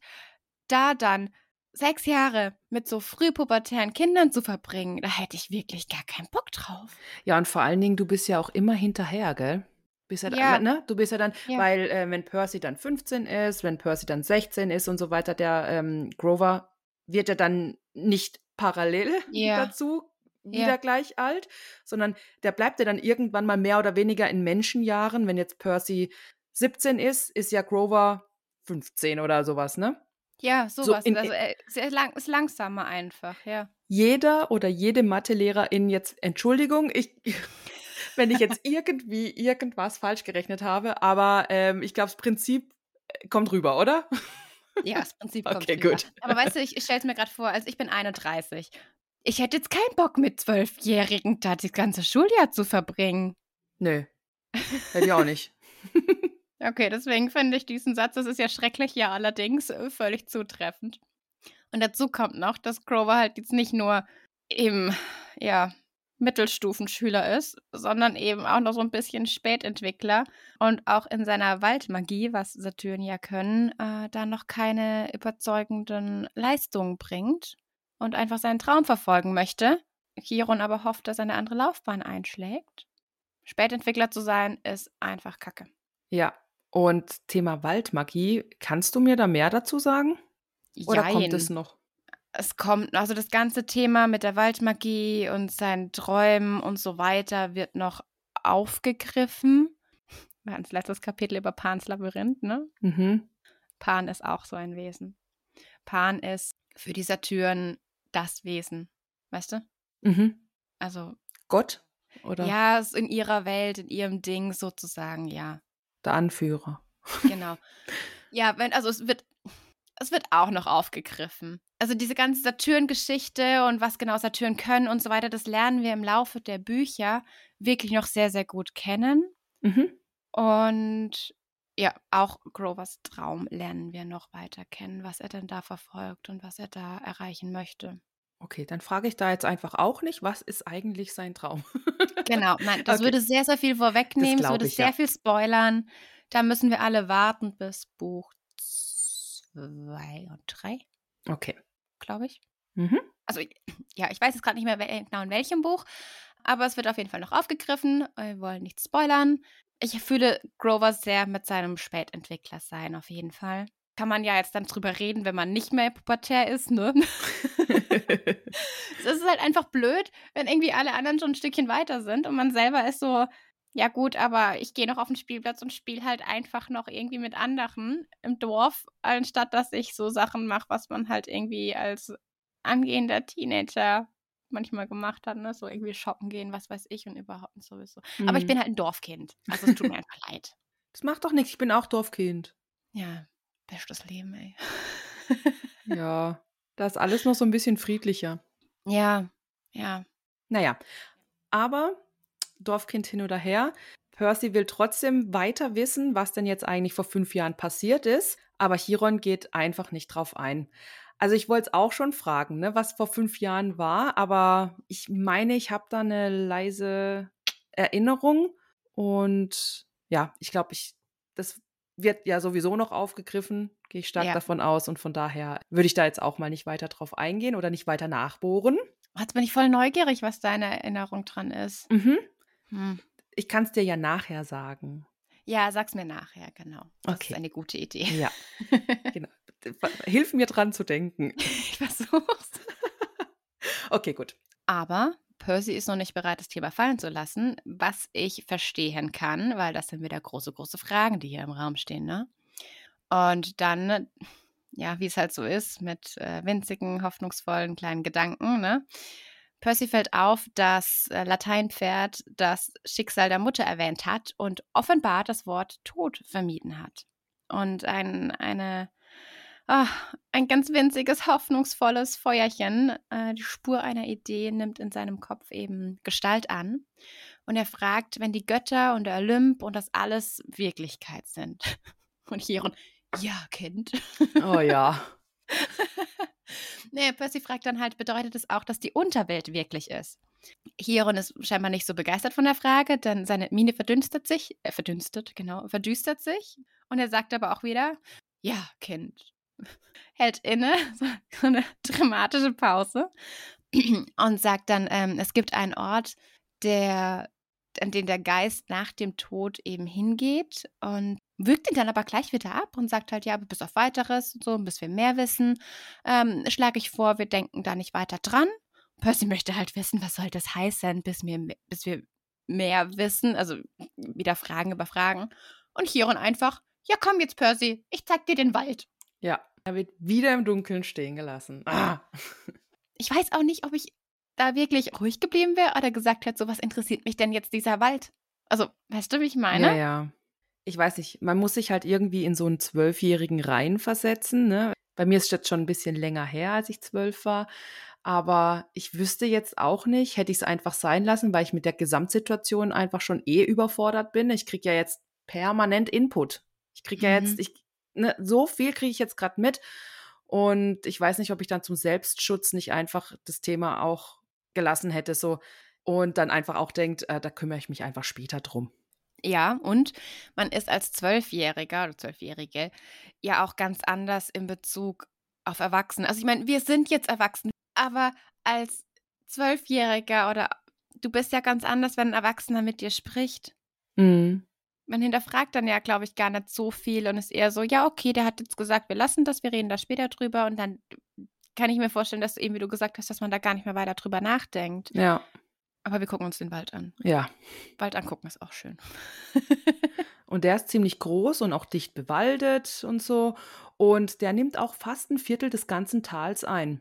Da dann sechs Jahre mit so frühpubertären Kindern zu verbringen, da hätte ich wirklich gar keinen Bock drauf. Ja, und vor allen Dingen, du bist ja auch immer hinterher, gell? Bist ja, Ja. Dann, ne? Du bist ja dann, Ja. weil äh, wenn Percy dann 15 ist, wenn Percy dann 16 ist und so weiter, der ähm, Grover wird ja dann nicht parallel Ja. dazu wieder gleich alt, sondern der bleibt ja dann irgendwann mal mehr oder weniger in Menschenjahren. Wenn jetzt Percy 17 ist, ist ja Grover 15 oder sowas, ne? Ja, sowas. in- also ist, er lang, ist langsamer einfach, ja. jeder oder jede Mathelehrerin jetzt, Entschuldigung, ich, wenn ich jetzt irgendwie irgendwas falsch gerechnet habe, aber ähm, ich glaube, das Prinzip äh, kommt rüber, oder? Ja, das Prinzip kommt Okay, rüber. gut. Aber weißt du, ich, ich stelle es mir gerade vor, also ich bin 31. Ich hätte jetzt keinen Bock, mit Zwölfjährigen da das ganze Schuljahr zu verbringen. Nö. Hätte ich auch nicht. Okay, deswegen finde ich diesen Satz, das ist ja schrecklich, ja allerdings äh, völlig zutreffend. Und dazu kommt noch, dass Grover halt jetzt nicht nur eben, ja, Mittelstufenschüler ist, sondern eben auch noch so ein bisschen Spätentwickler und auch in seiner Waldmagie, was ja können, äh, da noch keine überzeugenden Leistungen bringt und einfach seinen Traum verfolgen möchte. Chiron aber hofft, dass er eine andere Laufbahn einschlägt. Spätentwickler zu sein, ist einfach Kacke. Ja. Und Thema Waldmagie, kannst du mir da mehr dazu sagen? Oder kommt Jein. es noch? es kommt, also das ganze Thema mit der Waldmagie und seinen Träumen und so weiter wird noch aufgegriffen. Wir hatten das letztes Kapitel über Pans Labyrinth, ne? Mhm. Pan ist auch so ein Wesen. Pan ist für die Satyren das Wesen, weißt du? Mhm. Also, Gott? Oder ja, es in ihrer Welt, in ihrem Ding sozusagen, ja. Der Anführer? Genau. ja, wenn, also es wird, es wird auch noch aufgegriffen. Also diese ganze Saturn-Geschichte und was genau Saturn können und so weiter, das lernen wir im Laufe der Bücher wirklich noch sehr, sehr gut kennen. Mhm. Und ja, auch Grovers Traum lernen wir noch weiter kennen, was er denn da verfolgt und was er da erreichen möchte. Okay, dann frage ich da jetzt einfach auch nicht, was ist eigentlich sein Traum? Genau, nein, das Okay. würde sehr, sehr viel vorwegnehmen, glaub würde ich, sehr ja. viel spoilern. Da müssen wir alle warten bis Buch zwei und drei, Okay. glaube ich. Mhm. Also ja, ich weiß jetzt gerade nicht mehr genau in welchem Buch, aber es wird auf jeden Fall noch aufgegriffen. Wir wollen nicht spoilern. Ich fühle Grover sehr mit seinem Spätentwickler sein, auf jeden Fall. Kann man ja jetzt dann drüber reden, wenn man nicht mehr pubertär ist, ne? es ist halt einfach blöd, wenn irgendwie alle anderen schon ein Stückchen weiter sind und man selber ist so, ja gut, aber ich gehe noch auf den Spielplatz und spiele halt einfach noch irgendwie mit anderen im Dorf, anstatt dass ich so Sachen mache, was man halt irgendwie als angehender Teenager manchmal gemacht hat, ne? So irgendwie shoppen gehen, was weiß ich und überhaupt nicht sowieso. Aber ich Mhm. bin halt ein Dorfkind. Also es tut mir einfach leid. Das macht doch nichts, ich bin auch Dorfkind. Ja, bestes Leben, ey. Ja, da ist alles noch so ein bisschen friedlicher. ja, ja. Naja, aber Dorfkind hin oder her, Percy will trotzdem weiter wissen, was denn jetzt eigentlich vor fünf Jahren passiert ist, aber Chiron geht einfach nicht drauf ein. Also ich wollte es auch schon fragen, ne, was vor fünf Jahren war, aber ich meine, ich habe da eine leise Erinnerung und ja, ich glaube, ich, das wird ja sowieso noch aufgegriffen, gehe ich stark Ja. davon aus und von daher würde ich da jetzt auch mal nicht weiter drauf eingehen oder nicht weiter nachbohren. Jetzt bin ich voll neugierig, was deine Erinnerung dran ist. Mhm. Hm. Ich kann es dir ja nachher sagen. Ja, sag's mir nachher, genau. Das Okay. ist eine gute Idee. Ja, genau. Hilf mir dran zu denken. ich versuch's. Okay, gut. Aber Percy ist noch nicht bereit, das Thema fallen zu lassen, was ich verstehen kann, weil das sind wieder große, große Fragen, die hier im Raum stehen, ne? Und dann, ja, wie es halt so ist, mit äh, winzigen, hoffnungsvollen kleinen Gedanken, ne? Percy fällt auf, dass äh, Lateinpferd das Schicksal der Mutter erwähnt hat und offenbar das Wort Tod vermieden hat. Und ein, eine, ah, ein ganz winziges, hoffnungsvolles Feuerchen, äh, die Spur einer Idee nimmt in seinem Kopf eben Gestalt an. Und er fragt, wenn die Götter und der Olymp und das alles Wirklichkeit sind. Und Chiron, ja, Kind. Oh ja. nee, Percy fragt dann halt, bedeutet es auch, dass die Unterwelt wirklich ist? Chiron ist scheinbar nicht so begeistert von der Frage, denn seine Miene verdünstet sich, äh, verdünstet, genau, verdüstert sich. Und er sagt aber auch wieder, ja, Kind. Hält inne, so eine dramatische Pause und sagt dann, ähm, es gibt einen Ort, der, an den der Geist nach dem Tod eben hingeht und wirkt ihn dann aber gleich wieder ab und sagt halt, ja, bis auf weiteres und so, bis wir mehr wissen, ähm, schlage ich vor, wir denken da nicht weiter dran. Percy möchte halt wissen, was soll das heißen, bis wir, bis wir mehr wissen, also wieder Fragen über Fragen. Und Chiron einfach, ja komm jetzt Percy, ich zeig dir den Wald. Ja, er wird wieder im Dunkeln stehen gelassen. Ah. Ich weiß auch nicht, ob ich da wirklich ruhig geblieben wäre oder gesagt hätte, so was interessiert mich denn jetzt dieser Wald? Also, weißt du, wie ich meine? Ja, ja. Ich weiß nicht, man muss sich halt irgendwie in so einen Zwölfjährigen reinversetzen. Ne? Bei mir ist es jetzt schon ein bisschen länger her, als ich zwölf war. Aber ich wüsste jetzt auch nicht, hätte ich es einfach sein lassen, weil ich mit der Gesamtsituation einfach schon eh überfordert bin. Ich kriege ja jetzt permanent Input. Ich kriege ja Mhm. jetzt, ich, ne, so viel kriege ich jetzt gerade mit. Und ich weiß nicht, ob ich dann zum Selbstschutz nicht einfach das Thema auch gelassen hätte, so. Und dann einfach auch denkt, äh, da kümmere ich mich einfach später drum. Ja, und man ist als Zwölfjähriger oder Zwölfjährige ja auch ganz anders in Bezug auf Erwachsene. Also ich meine, wir sind jetzt erwachsen, aber als Zwölfjähriger oder du bist ja ganz anders, wenn ein Erwachsener mit dir spricht. Mhm. Man hinterfragt dann ja, glaube ich, gar nicht so viel und ist eher so, ja, okay, der hat jetzt gesagt, wir lassen das, wir reden da später drüber und dann kann ich mir vorstellen, dass du eben, wie du gesagt hast, dass man da gar nicht mehr weiter drüber nachdenkt. Ja. Aber wir gucken uns den Wald an. Ja. Wald angucken ist auch schön. Und der ist ziemlich groß und auch dicht bewaldet und so. Und der nimmt auch fast ein Viertel des ganzen Tals ein.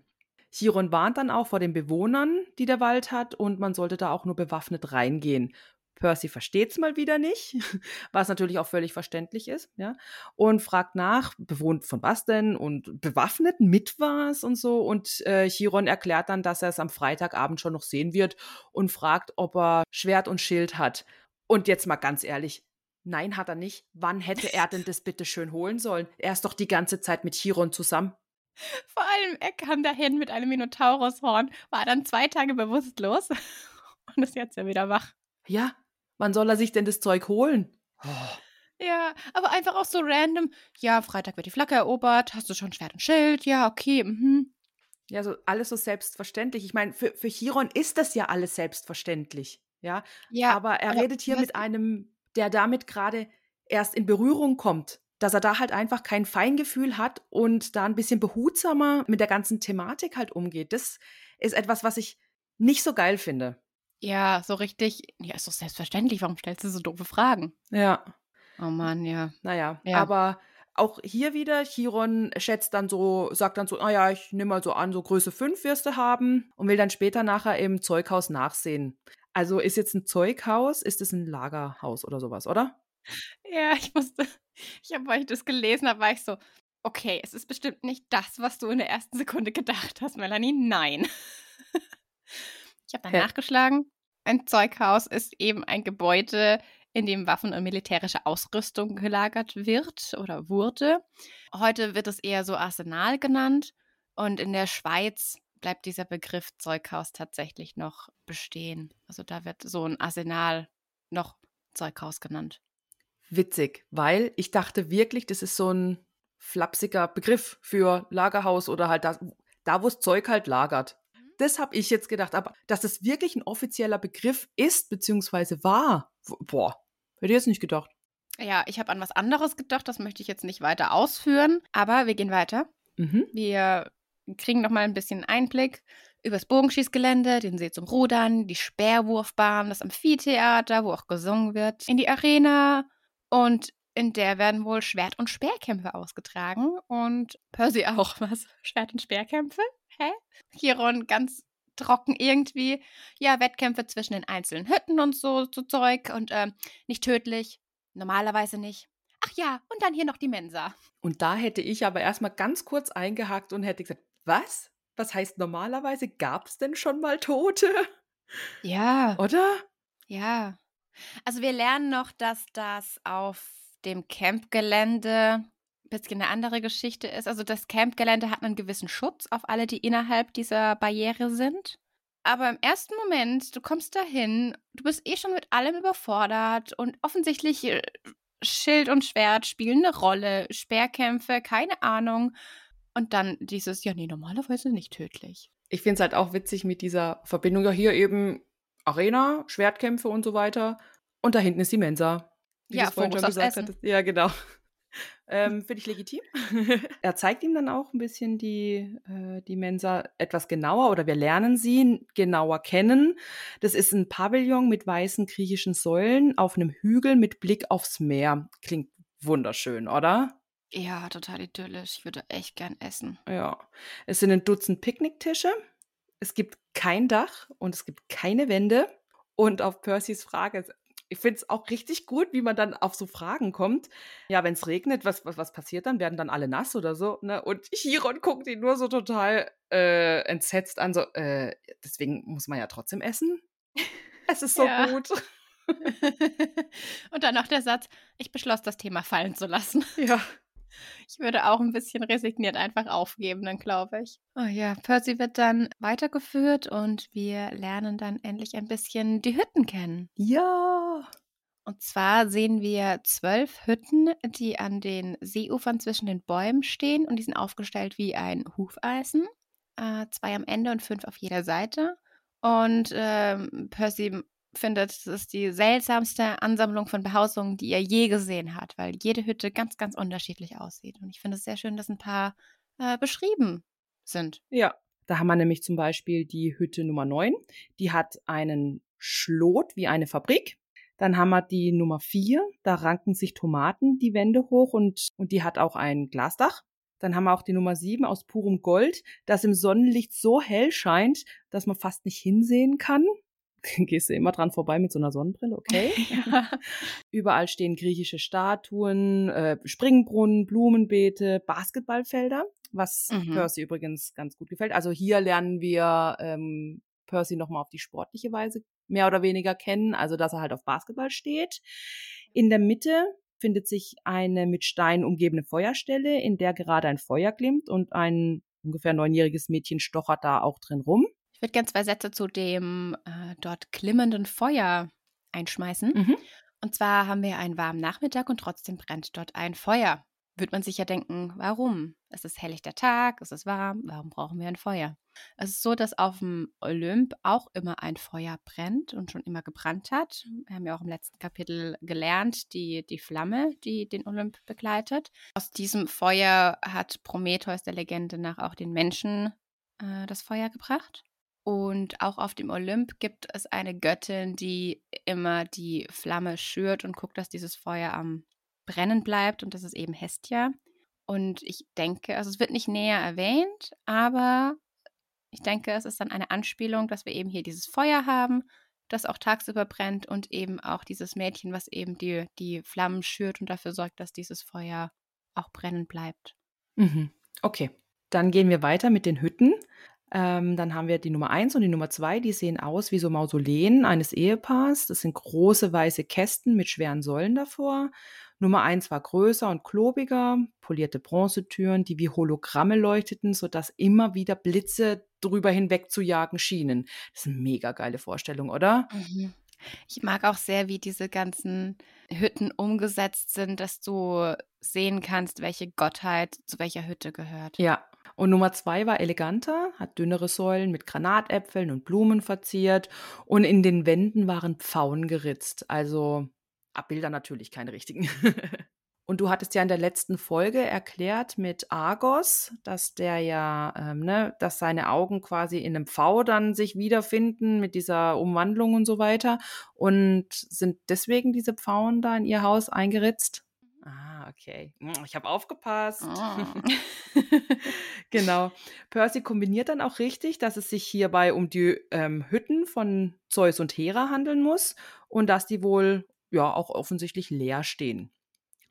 Chiron warnt dann auch vor den Bewohnern, die der Wald hat, und man sollte da auch nur bewaffnet reingehen. Percy versteht es mal wieder nicht, was natürlich auch völlig verständlich ist, ja, und fragt nach, bewohnt von was denn und bewaffnet mit was und so. Und äh, Chiron erklärt dann, dass er es am Freitagabend schon noch sehen wird und fragt, ob er Schwert und Schild hat. Und jetzt mal ganz ehrlich, nein, hat er nicht. Wann hätte er denn das bitte schön holen sollen? Er ist doch die ganze Zeit mit Chiron zusammen. Vor allem, er kam dahin mit einem Minotaurushorn, war dann zwei Tage bewusstlos und ist jetzt ja wieder wach. Ja, wann soll er sich denn das Zeug holen? Ja, aber einfach auch so random. Ja, Freitag wird die Flagge erobert. Hast du schon Schwert und Schild? Ja, okay. Mhm. Ja, so alles so selbstverständlich. Ich meine, für, für Chiron ist das ja alles selbstverständlich. Ja, Ja, aber er aber redet hier mit einem, der damit gerade erst in Berührung kommt. Dass er da halt einfach kein Feingefühl hat und da ein bisschen behutsamer mit der ganzen Thematik halt umgeht. Das ist etwas, was ich nicht so geil finde. Ja, so richtig. Ja, ist doch selbstverständlich. Warum stellst du so doofe Fragen? Ja. Oh Mann, ja. Naja, Ja. aber auch hier wieder, Chiron schätzt dann so, sagt dann so, naja, ich nehme mal so an, so Größe 5 wirst du haben und will dann später nachher im Zeughaus nachsehen. Also ist jetzt ein Zeughaus, ist es ein Lagerhaus oder sowas, oder? Ja, ich musste. Ich habe, weil ich das gelesen habe, war ich so, okay, es ist bestimmt nicht das, was du in der ersten Sekunde gedacht hast, Melanie. Nein. Ich habe dann Hä? nachgeschlagen. Ein Zeughaus ist eben ein Gebäude, in dem Waffen und militärische Ausrüstung gelagert wird oder wurde. Heute wird es eher so Arsenal genannt und in der Schweiz bleibt dieser Begriff Zeughaus tatsächlich noch bestehen. Also da wird so ein Arsenal noch Zeughaus genannt. Witzig, weil ich dachte wirklich, das ist so ein flapsiger Begriff für Lagerhaus oder halt das, da, wo das Zeug halt lagert. Das habe ich jetzt gedacht, aber dass es wirklich ein offizieller Begriff ist, beziehungsweise war, boah, hätte ich jetzt nicht gedacht. Ja, ich habe an was anderes gedacht, das möchte ich jetzt nicht weiter ausführen, aber wir gehen weiter. Mhm. Wir kriegen noch mal ein bisschen Einblick übers Bogenschießgelände, den See zum Rudern, die Speerwurfbahn, das Amphitheater, wo auch gesungen wird, in die Arena und in der werden wohl Schwert- und Speerkämpfe ausgetragen und Percy auch was. Schwert- und Speerkämpfe? Hä? Chiron ganz trocken irgendwie. Ja, Wettkämpfe zwischen den einzelnen Hütten und so, so Zeug und ähm, nicht tödlich. Normalerweise nicht. Ach ja, und dann hier noch die Mensa. Und da hätte ich aber erstmal ganz kurz eingehakt und hätte gesagt, was? Was heißt normalerweise? Gab es denn schon mal Tote? Ja. Oder? Ja. Also wir lernen noch, dass das auf dem Campgelände ein bisschen eine andere Geschichte ist. Also das Campgelände hat einen gewissen Schutz auf alle, die innerhalb dieser Barriere sind. Aber im ersten Moment, du kommst dahin, du bist eh schon mit allem überfordert und offensichtlich äh, Schild und Schwert spielen eine Rolle, Speerkämpfe, keine Ahnung. Und dann dieses, ja, nee, normalerweise nicht tödlich. Ich finde es halt auch witzig mit dieser Verbindung. Ja, hier eben Arena, Schwertkämpfe und so weiter. Und da hinten ist die Mensa. Wie Ja, du's vorhin schon gesagt hattest. Ja, genau. ähm, finde ich legitim. er zeigt ihm dann auch ein bisschen die, äh, die Mensa etwas genauer oder wir lernen sie genauer kennen. Das ist ein Pavillon mit weißen griechischen Säulen auf einem Hügel mit Blick aufs Meer. Klingt wunderschön, oder? Ja, total idyllisch. Ich würde echt gern essen. Ja. Es sind ein Dutzend Picknicktische. Es gibt kein Dach und es gibt keine Wände. Und auf Percys Frage, ich finde es auch richtig gut, wie man dann auf so Fragen kommt. Ja, wenn es regnet, was, was, was passiert dann? Werden dann alle nass oder so? Ne? Und Chiron guckt ihn nur so total äh, entsetzt an, so, äh, deswegen muss man ja trotzdem essen. Es ist so Ja. gut. Und dann noch der Satz, ich beschloss, das Thema fallen zu lassen. Ja. Ich würde auch ein bisschen resigniert einfach aufgeben, dann glaube ich. Oh ja, Percy wird dann weitergeführt und wir lernen dann endlich ein bisschen die Hütten kennen. Ja. Und zwar sehen wir zwölf Hütten, die an den Seeufern zwischen den Bäumen stehen und die sind aufgestellt wie ein Hufeisen. Äh, zwei am Ende und fünf auf jeder Seite. Und ähm, Percy findet, das ist die seltsamste Ansammlung von Behausungen, die er je gesehen hat, weil jede Hütte ganz, ganz unterschiedlich aussieht. Und ich finde es sehr schön, dass ein paar äh, beschrieben sind. Ja, da haben wir nämlich zum Beispiel die Hütte Nummer 9. Die hat einen Schlot wie eine Fabrik. Dann haben wir die Nummer 4. Da ranken sich Tomaten die Wände hoch und, und die hat auch ein Glasdach. Dann haben wir auch die Nummer 7 aus purem Gold, das im Sonnenlicht so hell scheint, dass man fast nicht hinsehen kann. Gehst du immer dran vorbei mit so einer Sonnenbrille, okay? ja. Überall stehen griechische Statuen, äh, Springbrunnen, Blumenbeete, Basketballfelder, was Mhm. Percy übrigens ganz gut gefällt. Also hier lernen wir ähm, Percy nochmal auf die sportliche Weise mehr oder weniger kennen, also dass er halt auf Basketball steht. In der Mitte findet sich eine mit Stein umgebene Feuerstelle, in der gerade ein Feuer glimmt und ein ungefähr neunjähriges Mädchen stochert da auch drin rum. Ich würde gerne zwei Sätze zu dem äh, dort klimmenden Feuer einschmeißen. Mhm. Und zwar haben wir einen warmen Nachmittag und trotzdem brennt dort ein Feuer. Wird man sich ja denken, warum? Es ist helllichter Tag, es ist warm, warum brauchen wir ein Feuer? Es ist so, dass auf dem Olymp auch immer ein Feuer brennt und schon immer gebrannt hat. Wir haben ja auch im letzten Kapitel gelernt, die, die Flamme, die den Olymp begleitet. Aus diesem Feuer hat Prometheus der Legende nach auch den Menschen äh, das Feuer gebracht. Und auch auf dem Olymp gibt es eine Göttin, die immer die Flamme schürt und guckt, dass dieses Feuer am Brennen bleibt. Und das ist eben Hestia. Und ich denke, also es wird nicht näher erwähnt, aber ich denke, es ist dann eine Anspielung, dass wir eben hier dieses Feuer haben, das auch tagsüber brennt und eben auch dieses Mädchen, was eben die, die Flammen schürt und dafür sorgt, dass dieses Feuer auch brennen bleibt. Mhm. Okay, dann gehen wir weiter mit den Hütten. Ähm, dann haben wir die Nummer 1 und die Nummer 2, die sehen aus wie so Mausoleen eines Ehepaars. Das sind große weiße Kästen mit schweren Säulen davor. Nummer 1 war größer und klobiger, polierte Bronzetüren, die wie Hologramme leuchteten, sodass immer wieder Blitze drüber hinweg zu jagen schienen. Das ist eine mega geile Vorstellung, oder? Mhm. Ich mag auch sehr, wie diese ganzen Hütten umgesetzt sind, dass du sehen kannst, welche Gottheit zu welcher Hütte gehört. Ja. Und Nummer zwei war eleganter, hat dünnere Säulen mit Granatäpfeln und Blumen verziert und in den Wänden waren Pfauen geritzt. Also Abbilder natürlich keine richtigen. und du hattest ja in der letzten Folge erklärt mit Argos, dass der ja, ähm, ne, dass seine Augen quasi in einem V dann sich wiederfinden mit dieser Umwandlung und so weiter. Und sind deswegen diese Pfauen da in ihr Haus eingeritzt? Ah, okay. Ich habe aufgepasst. Oh. genau. Percy kombiniert dann auch richtig, dass es sich hierbei um die ähm, Hütten von Zeus und Hera handeln muss und dass die wohl ja auch offensichtlich leer stehen.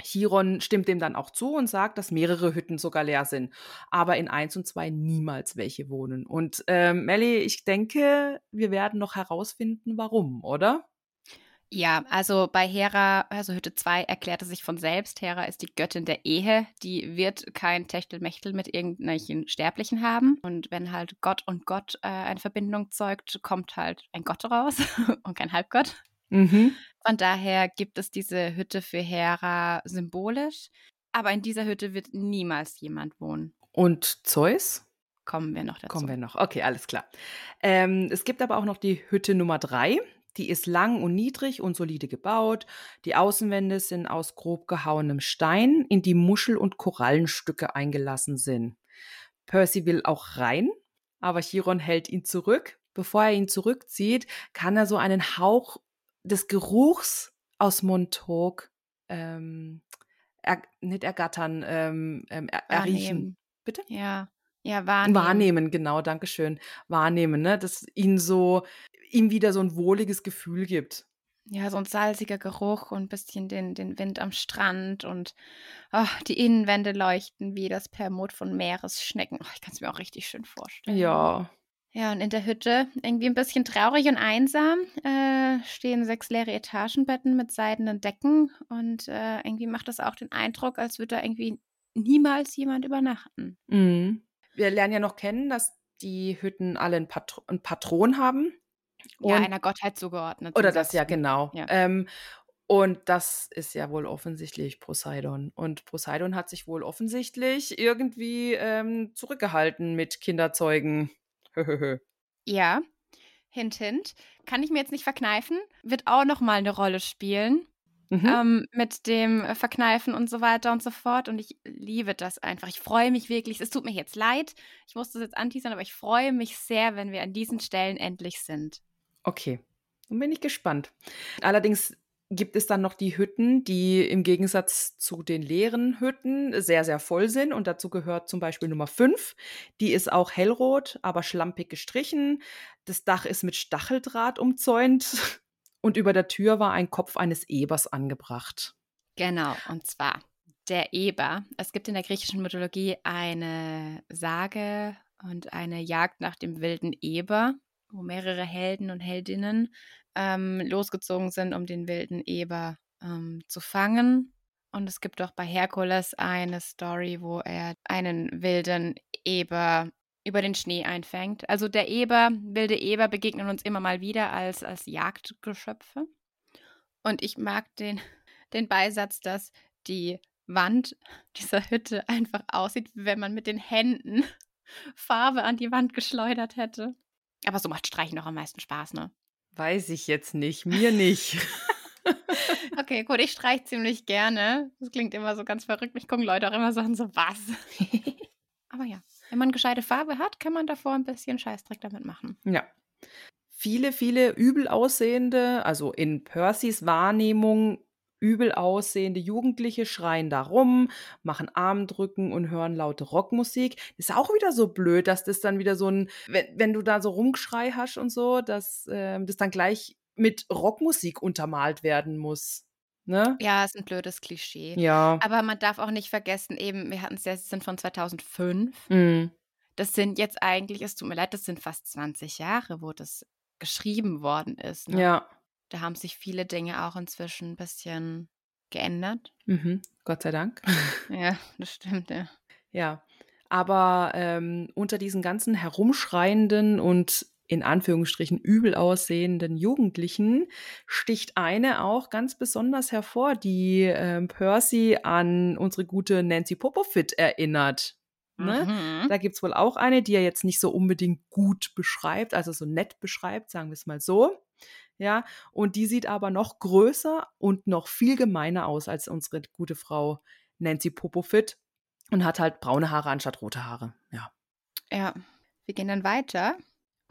Chiron stimmt dem dann auch zu und sagt, dass mehrere Hütten sogar leer sind, aber in eins und zwei niemals welche wohnen. Und ähm, Melly, ich denke, wir werden noch herausfinden, warum, oder? Ja, also bei Hera, also Hütte 2 erklärte sich von selbst, Hera ist die Göttin der Ehe, die wird kein Techtelmechtel mit irgendwelchen Sterblichen haben. Und wenn halt Gott und Gott äh, eine Verbindung zeugt, kommt halt ein Gott raus und kein Halbgott. Mhm. Von daher gibt es diese Hütte für Hera symbolisch. Aber in dieser Hütte wird niemals jemand wohnen. Und Zeus? Kommen wir noch dazu. Kommen wir noch. Okay, alles klar. Ähm, es gibt aber auch noch die Hütte Nummer drei. Die ist lang und niedrig und solide gebaut. Die Außenwände sind aus grob gehauenem Stein, in die Muschel- und Korallenstücke eingelassen sind. Percy will auch rein, aber Chiron hält ihn zurück. Bevor er ihn zurückzieht, kann er so einen Hauch des Geruchs aus Montauk ähm, er, nicht ergattern, ähm, ähm, er, erriechen. Bitte? Ja, ja, wahrnehmen. Wahrnehmen, genau, danke schön. Wahrnehmen, ne? Dass ihn so, ihm wieder so ein wohliges Gefühl gibt. Ja, so ein salziger Geruch und ein bisschen den, den Wind am Strand und oh, die Innenwände leuchten wie das Permut von Meeresschnecken. Oh, ich kann es mir auch richtig schön vorstellen. Ja. Ja, und in der Hütte, irgendwie ein bisschen traurig und einsam, äh, stehen sechs leere Etagenbetten mit seidenen Decken und äh, irgendwie macht das auch den Eindruck, als würde da irgendwie niemals jemand übernachten. Mhm. Wir lernen ja noch kennen, dass die Hütten alle einen, Patro einen Patron haben. ja, einer Gottheit zugeordnet. Oder das ja, genau. Ja. Ähm, und das ist ja wohl offensichtlich Poseidon. Und Poseidon hat sich wohl offensichtlich irgendwie ähm, zurückgehalten mit Kinderzeugen. Ja, hint, hint. Kann ich mir jetzt nicht verkneifen. Wird auch noch mal eine Rolle spielen. Mhm. ähm, mit dem äh, Verkneifen und so weiter und so fort. Und ich liebe das einfach. Ich freue mich wirklich. Es tut mir jetzt leid. Ich muss das jetzt anteasern, aber ich freue mich sehr, wenn wir an diesen Stellen endlich sind. Okay, dann bin ich gespannt. Allerdings gibt es dann noch die Hütten, die im Gegensatz zu den leeren Hütten sehr, sehr voll sind. Und dazu gehört zum Beispiel Nummer 5. Die ist auch hellrot, aber schlampig gestrichen. Das Dach ist mit Stacheldraht umzäunt. Und über der Tür war ein Kopf eines Ebers angebracht. Genau, und zwar der Eber. Es gibt in der griechischen Mythologie eine Sage und eine Jagd nach dem wilden Eber, wo mehrere Helden und Heldinnen ähm, losgezogen sind, um den wilden Eber ähm, zu fangen. Und es gibt auch bei Herkules eine Story, wo er einen wilden Eber über den Schnee einfängt. Also der Eber, wilde Eber begegnen uns immer mal wieder als, als Jagdgeschöpfe. Und ich mag den, den Beisatz, dass die Wand dieser Hütte einfach aussieht, wie wenn man mit den Händen Farbe an die Wand geschleudert hätte. Aber so macht Streichen auch am meisten Spaß, ne? Weiß ich jetzt nicht, mir nicht. Okay, gut, ich streiche ziemlich gerne. Das klingt immer so ganz verrückt. Mich gucken Leute auch immer so an, so was. Aber ja, wenn man gescheite Farbe hat, kann man davor ein bisschen Scheißdreck damit machen. Ja. Viele, viele übel aussehende, also in Percys Wahrnehmung übel aussehende Jugendliche schreien da rum, machen Armdrücken und hören laute Rockmusik. Ist auch wieder so blöd, dass das dann wieder so ein, wenn, wenn du da so Rumgeschrei hast und so, dass äh, das dann gleich mit Rockmusik untermalt werden muss. Ne? Ja, ist ein blödes Klischee. Ja. Aber man darf auch nicht vergessen, eben, wir hatten es ja, sie sind von 2005. Mm. Das sind jetzt eigentlich, es tut mir leid, das sind fast 20 Jahre, wo das geschrieben worden ist. Ne? Ja. Da haben sich viele Dinge auch inzwischen ein bisschen geändert. Mhm. Gott sei Dank. Ja, das stimmt, ja. Ja, aber ähm, unter diesen ganzen herumschreienden und in Anführungsstrichen übel aussehenden Jugendlichen sticht eine auch ganz besonders hervor, die ähm, Percy an unsere gute Nancy Popofit erinnert. Ne? Mhm. Da gibt es wohl auch eine, die er jetzt nicht so unbedingt gut beschreibt, also so nett beschreibt, sagen wir es mal so. Ja, und die sieht aber noch größer und noch viel gemeiner aus als unsere gute Frau Nancy Popofit und hat halt braune Haare anstatt rote Haare. Ja. Ja, wir gehen dann weiter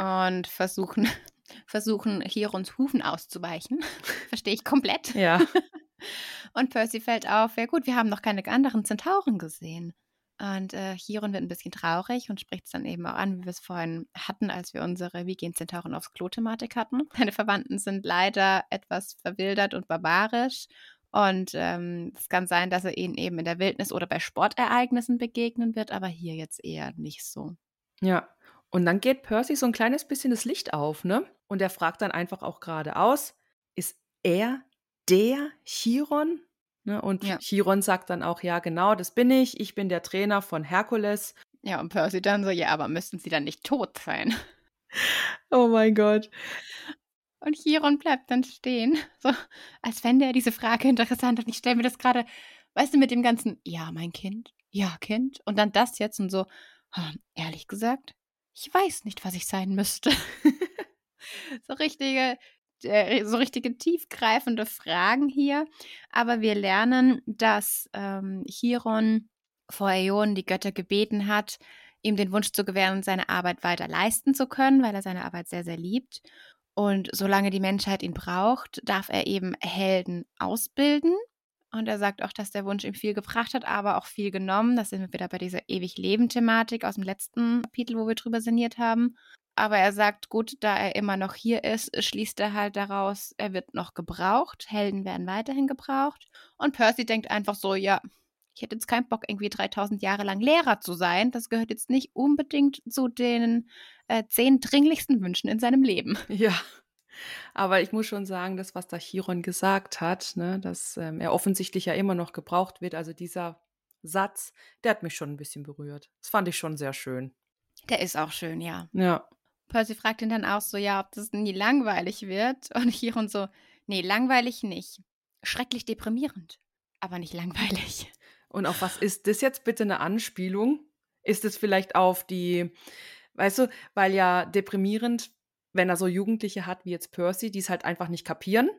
und versuchen, versuchen Chirons Hufen auszuweichen. Verstehe ich komplett. Ja. Und Percy fällt auf, ja gut, wir haben noch keine anderen Zentauren gesehen. Und äh, Chiron wird ein bisschen traurig und spricht es dann eben auch an, wie wir es vorhin hatten, als wir unsere Wie gehen Zentauren aufs Klo-Thematik hatten. Seine Verwandten sind leider etwas verwildert und barbarisch. Und ähm, es kann sein, dass er ihnen eben in der Wildnis oder bei Sportereignissen begegnen wird, aber hier jetzt eher nicht so. Ja. Und dann geht Percy so ein kleines bisschen das Licht auf, ne? Und er fragt dann einfach auch geradeaus, ist er der Chiron? Ne? Und Ja. Chiron sagt dann auch, ja, genau, das bin ich. Ich bin der Trainer von Herkules. Ja, und Percy dann so, ja, aber müssten sie dann nicht tot sein? Oh mein Gott. Und Chiron bleibt dann stehen, so als fände er diese Frage interessant. Und ich stelle mir das gerade, weißt du, mit dem ganzen, ja, mein Kind, ja, Kind. Und dann das jetzt und so, ehrlich gesagt, ich weiß nicht, was ich sein müsste. so richtige, äh, so richtige tiefgreifende Fragen hier. Aber wir lernen, dass ähm, Chiron vor Äonen die Götter gebeten hat, ihm den Wunsch zu gewähren, seine Arbeit weiter leisten zu können, weil er seine Arbeit sehr, sehr liebt. Und solange die Menschheit ihn braucht, darf er eben Helden ausbilden. Und er sagt auch, dass der Wunsch ihm viel gebracht hat, aber auch viel genommen. Das sind wir wieder bei dieser ewig Leben-Thematik aus dem letzten Kapitel, wo wir drüber sinniert haben. Aber er sagt, gut, da er immer noch hier ist, schließt er halt daraus, er wird noch gebraucht. Helden werden weiterhin gebraucht. Und Percy denkt einfach so, ja, ich hätte jetzt keinen Bock, irgendwie 3000 Jahre lang Lehrer zu sein. Das gehört jetzt nicht unbedingt zu den äh, zehn dringlichsten Wünschen in seinem Leben. Ja. Aber ich muss schon sagen, das, was da Chiron gesagt hat, ne, dass ähm, er offensichtlich ja immer noch gebraucht wird, also dieser Satz, der hat mich schon ein bisschen berührt. Das fand ich schon sehr schön. Der ist auch schön, ja. Ja. Percy fragt ihn dann auch so, ja, ob das nie langweilig wird. Und Chiron so, nee, langweilig nicht. Schrecklich deprimierend, aber nicht langweilig. Und auf was ist das jetzt bitte eine Anspielung? Ist es vielleicht auf die, weißt du, weil ja deprimierend, wenn er so Jugendliche hat wie jetzt Percy, die es halt einfach nicht kapieren.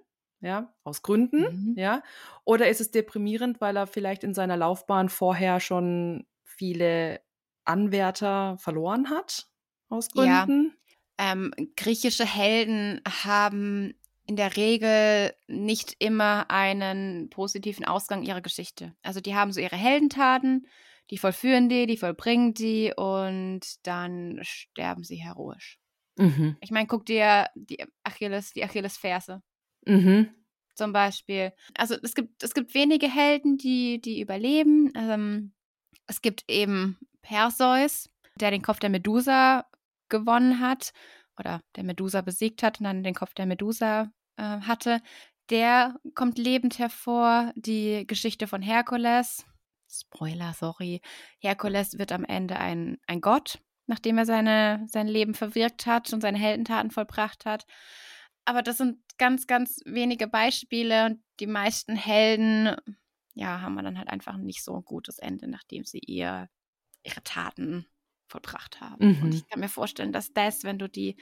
ja, aus Gründen, Mhm. ja? Oder ist es deprimierend, weil er vielleicht in seiner Laufbahn vorher schon viele Anwärter verloren hat, aus Ja. Gründen? Ähm, griechische Helden haben in der Regel nicht immer einen positiven Ausgang ihrer Geschichte. Also die haben so ihre Heldentaten, die vollführen die, die vollbringen die und dann sterben sie heroisch. Mhm. Ich meine, guck dir die Achilles, die Achillesferse Mhm. zum Beispiel. Also es gibt, es gibt wenige Helden, die, die überleben. Ähm, es gibt eben Perseus, der den Kopf der Medusa gewonnen hat oder der Medusa besiegt hat und dann den Kopf der Medusa äh, hatte. Der kommt lebend hervor. Die Geschichte von Herkules. Spoiler, sorry. Herkules wird am Ende ein, ein Gott, nachdem er seine, sein Leben verwirkt hat und seine Heldentaten vollbracht hat. Aber das sind ganz, ganz wenige Beispiele und die meisten Helden, ja, haben dann halt einfach nicht so ein gutes Ende, nachdem sie ihr, ihre Taten vollbracht haben. Mhm. Und ich kann mir vorstellen, dass das, wenn du die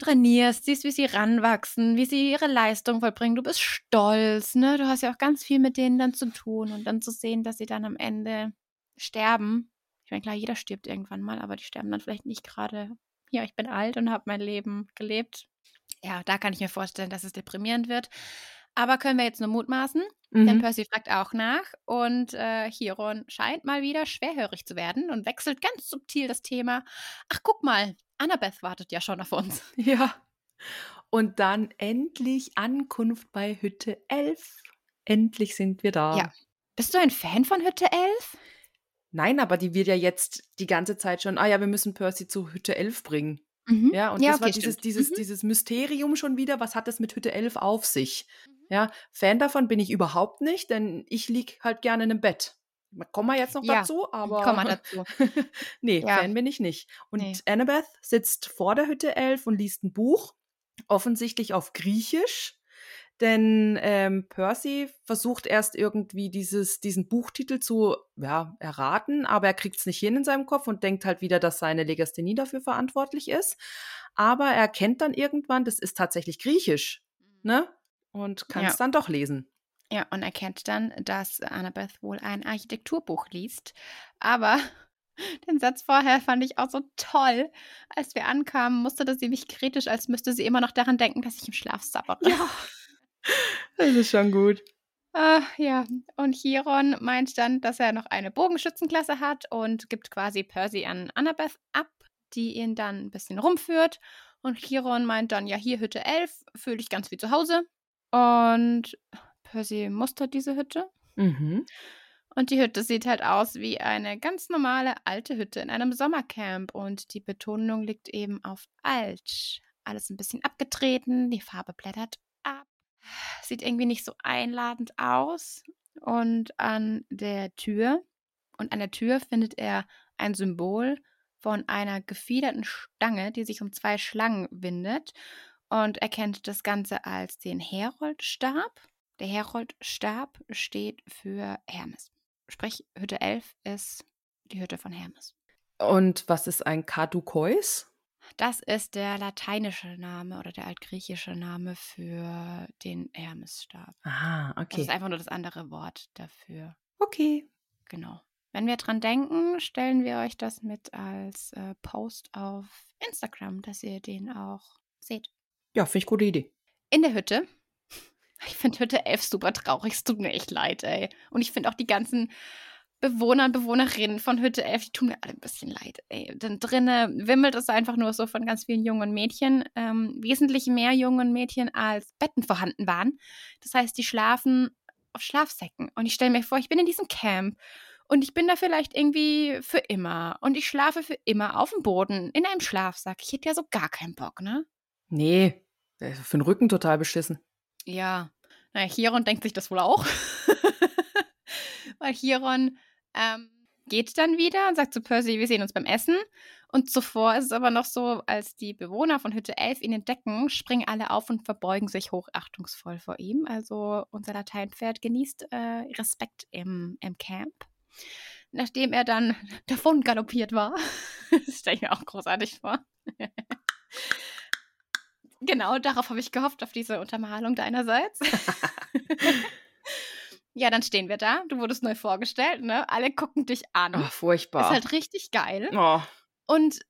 trainierst, siehst, wie sie ranwachsen, wie sie ihre Leistung vollbringen, du bist stolz, ne? Du hast ja auch ganz viel mit denen dann zu tun und dann zu sehen, dass sie dann am Ende sterben. Ich meine, klar, jeder stirbt irgendwann mal, aber die sterben dann vielleicht nicht gerade, ja, ich bin alt und habe mein Leben gelebt. Ja, da kann ich mir vorstellen, dass es deprimierend wird. Aber können wir jetzt nur mutmaßen? Denn Mhm. Percy fragt auch nach und äh, Chiron scheint mal wieder schwerhörig zu werden und wechselt ganz subtil das Thema. Ach, guck mal, Annabeth wartet ja schon auf uns. Ja. Und dann endlich Ankunft bei Hütte 11. Endlich sind wir da. Ja. Bist du ein Fan von Hütte 11? Nein, aber die wird ja jetzt die ganze Zeit schon, ah ja, wir müssen Percy zu Hütte 11 bringen. Mhm. Ja, und ja, das war okay, dieses, stimmt. dieses, Mhm. dieses Mysterium schon wieder, was hat es mit Hütte 11 auf sich? Ja, Fan davon bin ich überhaupt nicht, denn ich lieg halt gerne in einem Bett. Kommen wir jetzt noch Ja, dazu, aber Komm mal dazu. nee, Ja. Fan bin ich nicht. Und Nee. Annabeth sitzt vor der Hütte 11 und liest ein Buch, offensichtlich auf Griechisch. Denn ähm, Percy versucht erst irgendwie dieses, diesen Buchtitel zu ja, erraten, aber er kriegt es nicht hin in seinem Kopf und denkt halt wieder, dass seine Legasthenie dafür verantwortlich ist. Aber er erkennt dann irgendwann, das ist tatsächlich Griechisch, ne? Und kann Ja. es dann doch lesen. Ja, und erkennt dann, dass Annabeth wohl ein Architekturbuch liest. Aber den Satz vorher fand ich auch so toll. Als wir ankamen, musterte sie mich kritisch, als müsste sie immer noch daran denken, dass ich im Schlaf sabbere. Ja. Das ist schon gut. Ah, ja, und Chiron meint dann, dass er noch eine Bogenschützenklasse hat und gibt quasi Percy an Annabeth ab, die ihn dann ein bisschen rumführt. Und Chiron meint dann, ja, hier Hütte 11, fühle ich ganz wie zu Hause. Und Percy mustert diese Hütte. Mhm. Und die Hütte sieht halt aus wie eine ganz normale alte Hütte in einem Sommercamp. Und die Betonung liegt eben auf alt. Alles ein bisschen abgetreten, die Farbe blättert ab. Sieht irgendwie nicht so einladend aus. Und an der Tür, und an der Tür findet er ein Symbol von einer gefiederten Stange, die sich um zwei Schlangen windet. Und erkennt das Ganze als den Heroldstab. Der Heroldstab steht für Hermes. Sprich, Hütte 11 ist die Hütte von Hermes. Und was ist ein Kadukois? Das ist der lateinische Name oder der altgriechische Name für den Hermesstab. Ah, Das okay. ist einfach nur das andere Wort dafür. Okay. Genau. Wenn wir dran denken, stellen wir euch das mit als äh, Post auf Instagram, dass ihr den auch seht. Ja, finde ich gute Idee. In der Hütte. Ich finde Hütte 11 super traurig. Es tut mir echt leid, ey. Und ich finde auch die ganzen Bewohner und Bewohnerinnen von Hütte 11, die tun mir alle ein bisschen leid, ey. Denn drinnen wimmelt es einfach nur so von ganz vielen jungen Mädchen. Ähm, wesentlich mehr jungen Mädchen als Betten vorhanden waren. Das heißt, die schlafen auf Schlafsäcken. Und ich stelle mir vor, ich bin in diesem Camp und ich bin da vielleicht irgendwie für immer. Und ich schlafe für immer auf dem Boden in einem Schlafsack. Ich hätte ja so gar keinen Bock, ne? Nee, für den Rücken total beschissen. Ja, naja, Chiron denkt sich das wohl auch. Weil Chiron ähm, geht dann wieder und sagt zu Percy, wir sehen uns beim Essen. Und zuvor ist es aber noch so, als die Bewohner von Hütte 11 ihn entdecken, springen alle auf und verbeugen sich hochachtungsvoll vor ihm. Also unser Lateinpferd genießt äh, Respekt im, im Camp. Nachdem er dann davon galoppiert war. das stelle ich mir auch großartig vor. Genau, darauf habe ich gehofft, auf diese Untermalung deinerseits. Ja, dann stehen wir da. Du wurdest neu vorgestellt, ne? Alle gucken dich an. Oh, furchtbar. Ist halt richtig geil. oh, Und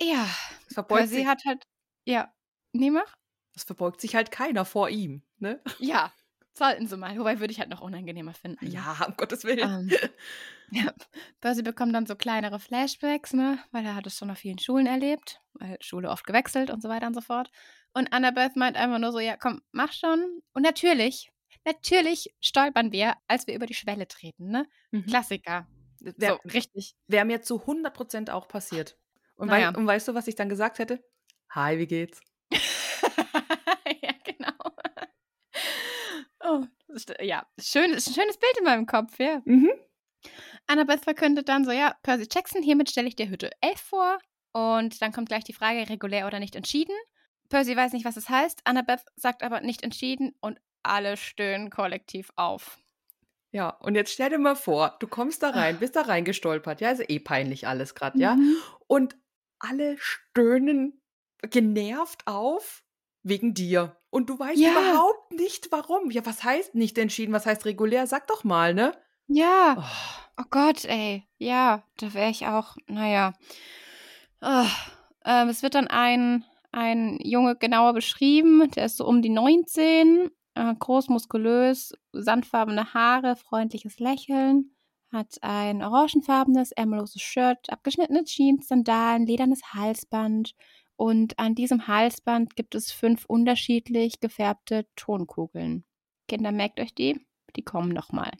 ja, verbeugt, Percy sich, hat halt. Ja. Nee, mach? es verbeugt sich halt keiner vor ihm, ne? Ja. Sollten sie mal. Wobei würde ich halt noch unangenehmer finden. Ja, um Gottes Willen. Ähm, ja, Percy bekommt dann so kleinere Flashbacks, ne? Weil er hat es schon auf vielen Schulen erlebt, weil Schule oft gewechselt und so weiter und so fort. Und Annabeth meint einfach nur so, ja, komm, mach schon. Und natürlich, natürlich stolpern wir, als wir über die Schwelle treten, ne? Mhm. Klassiker. Wär- so, richtig. Wäre mir zu 100% auch passiert. Und, Naja. wei und weißt du, was ich dann gesagt hätte? Hi, wie geht's? ja, genau. Oh, das ja, schön, ist ein schönes Bild in meinem Kopf, ja. Mhm. Annabeth verkündet dann so, ja, Percy Jackson, hiermit stelle ich dir Hütte 11 vor. Und dann kommt gleich die Frage, regulär oder nicht entschieden. Percy weiß nicht, was es heißt. Annabeth sagt aber nicht entschieden und alle stöhnen kollektiv auf. Ja, und jetzt stell dir mal vor, du kommst da rein, bist da reingestolpert. Ja, ist eh peinlich alles gerade, ja? Mhm. Und alle stöhnen genervt auf wegen dir. Und du weißt Ja. überhaupt nicht, warum. Ja, was heißt nicht entschieden? Was heißt regulär? Sag doch mal, ne? Ja. Oh, Oh Gott, ey. Ja, da wäre ich auch, naja. Oh, ähm, es wird dann ein, ein Junge genauer beschrieben. Der ist so um die 19, äh, groß, muskulös, sandfarbene Haare, freundliches Lächeln, hat ein orangenfarbenes, ärmelloses Shirt, abgeschnittene Jeans, Sandalen, ledernes Halsband. Und an diesem Halsband gibt es fünf unterschiedlich gefärbte Tonkugeln. Kinder, merkt euch die, die kommen nochmal.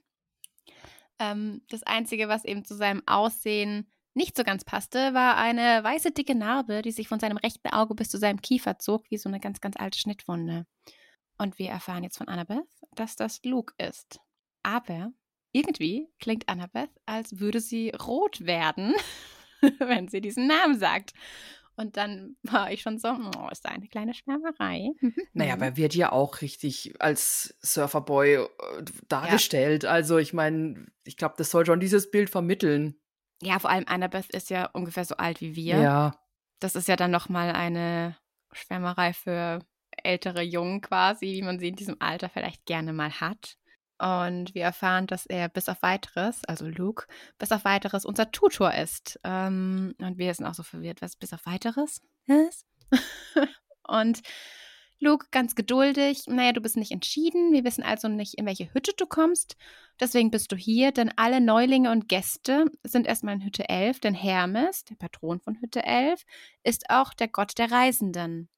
Ähm, das Einzige, was eben zu seinem Aussehen nicht so ganz passte, war eine weiße dicke Narbe, die sich von seinem rechten Auge bis zu seinem Kiefer zog, wie so eine ganz, ganz alte Schnittwunde. Und wir erfahren jetzt von Annabeth, dass das Luke ist. Aber irgendwie klingt Annabeth, als würde sie rot werden, wenn sie diesen Namen sagt. Und dann war ich schon so, oh, ist da eine kleine Schwärmerei. Naja, Mhm. aber er wird ja auch richtig als Surferboy äh, dargestellt. Also, ich meine, ich glaube, das soll schon dieses Bild vermitteln. Ja, vor allem Annabeth ist ja ungefähr so alt wie wir. Ja. Das ist ja dann nochmal eine Schwärmerei für ältere Jungen quasi, wie man sie in diesem Alter vielleicht gerne mal hat. Und wir erfahren, dass er bis auf weiteres, also Luke, bis auf weiteres unser Tutor ist. Ähm, und wir sind auch so verwirrt, was bis auf weiteres ist. und Luke ganz geduldig, naja, du bist nicht entschieden, wir wissen also nicht, in welche Hütte du kommst. Deswegen bist du hier, denn alle Neulinge und Gäste sind erstmal in Hütte 11, denn Hermes, der Patron von Hütte 11, ist auch der Gott der Reisenden.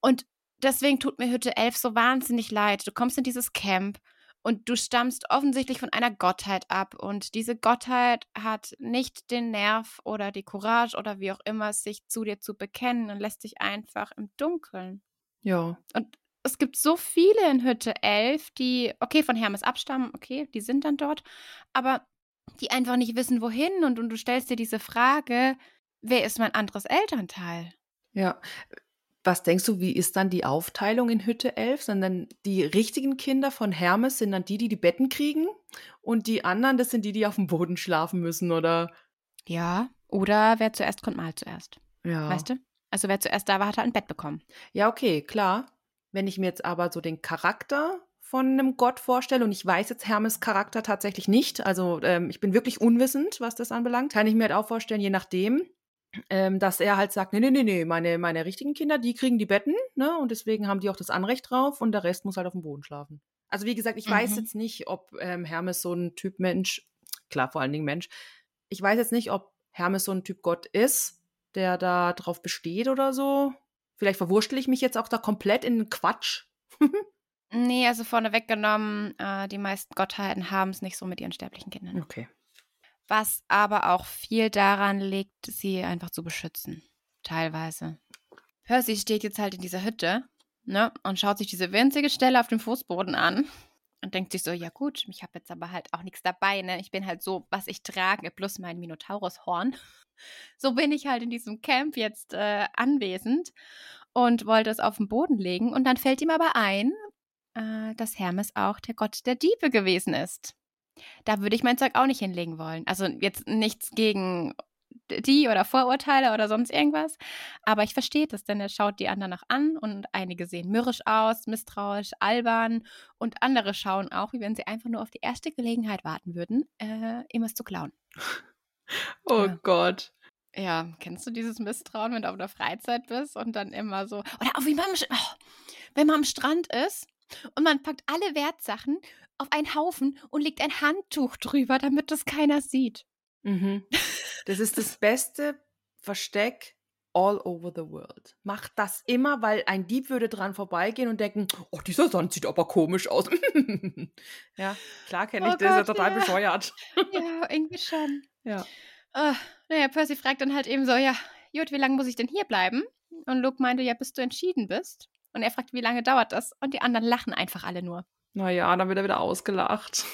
Und deswegen tut mir Hütte 11 so wahnsinnig leid. Du kommst in dieses Camp und du stammst offensichtlich von einer Gottheit ab und diese Gottheit hat nicht den Nerv oder die Courage oder wie auch immer, sich zu dir zu bekennen und lässt dich einfach im Dunkeln. Ja. Und es gibt so viele in Hütte 11, die, okay, von Hermes abstammen, okay, die sind dann dort, aber die einfach nicht wissen, wohin. Und, und du stellst dir diese Frage, wer ist mein anderes Elternteil? Ja. Was denkst du, wie ist dann die Aufteilung in Hütte 11? Sind dann die richtigen Kinder von Hermes, sind dann die, die die Betten kriegen? Und die anderen, das sind die, die auf dem Boden schlafen müssen, oder? Ja, oder wer zuerst kommt, mal zuerst. Ja. Weißt du? Also wer zuerst da war, hat halt ein Bett bekommen. Ja, okay, klar. Wenn ich mir jetzt aber so den Charakter von einem Gott vorstelle, und ich weiß jetzt Hermes Charakter tatsächlich nicht, also ähm, ich bin wirklich unwissend, was das anbelangt, kann ich mir halt auch vorstellen, je nachdem, ähm, dass er halt sagt, nee, nee, nee, nee, meine, meine richtigen Kinder, die kriegen die Betten, ne, und deswegen haben die auch das Anrecht drauf und der Rest muss halt auf dem Boden schlafen. Also wie gesagt, ich weiß Mhm. jetzt nicht, ob ähm, Hermes so ein Typ Mensch, klar, vor allen Dingen Mensch, ich weiß jetzt nicht, ob Hermes so ein Typ Gott ist, der da drauf besteht oder so. Vielleicht verwurschtel ich mich jetzt auch da komplett in den Quatsch. Nee, also vorneweg genommen, äh, die meisten Gottheiten haben es nicht so mit ihren sterblichen Kindern. Okay. Was aber auch viel daran liegt, sie einfach zu beschützen. Teilweise. Percy steht jetzt halt in dieser Hütte, ne, und schaut sich diese winzige Stelle auf dem Fußboden an und denkt sich so, ja gut, ich habe jetzt aber halt auch nichts dabei, ne? Ich bin halt so, was ich trage, plus mein Minotaurushorn. So bin ich halt in diesem Camp jetzt äh, anwesend und wollte es auf den Boden legen. Und dann fällt ihm aber ein, äh, dass Hermes auch der Gott der Diebe gewesen ist. Da würde ich mein Zeug auch nicht hinlegen wollen. Also jetzt nichts gegen die oder Vorurteile oder sonst irgendwas. Aber ich verstehe das, denn er schaut die anderen auch an und einige sehen mürrisch aus, misstrauisch, albern und andere schauen auch, wie wenn sie einfach nur auf die erste Gelegenheit warten würden, äh, ihm was zu klauen. Oh Ja. Gott. Ja, kennst du dieses Misstrauen, wenn du auf der Freizeit bist und dann immer so, oder auch wie man, oh, wenn man am Strand ist und man packt alle Wertsachen auf einen Haufen und legt ein Handtuch drüber, damit das keiner sieht. Mhm. Das ist das beste Versteck all over the world. Macht das immer, weil ein Dieb würde dran vorbeigehen und denken, oh, dieser Sand sieht aber komisch aus. ja, klar kenne ich Oh das, ist ja Gott, total ja. bescheuert. Ja, irgendwie schon. Ja. Ah, naja, Percy fragt dann halt eben so, ja, gut, wie lange muss ich denn hier bleiben? Und Luke meinte, ja, bis du entschieden bist. Und er fragt, wie lange dauert das? Und die anderen lachen einfach alle nur. Naja, dann wird er wieder ausgelacht.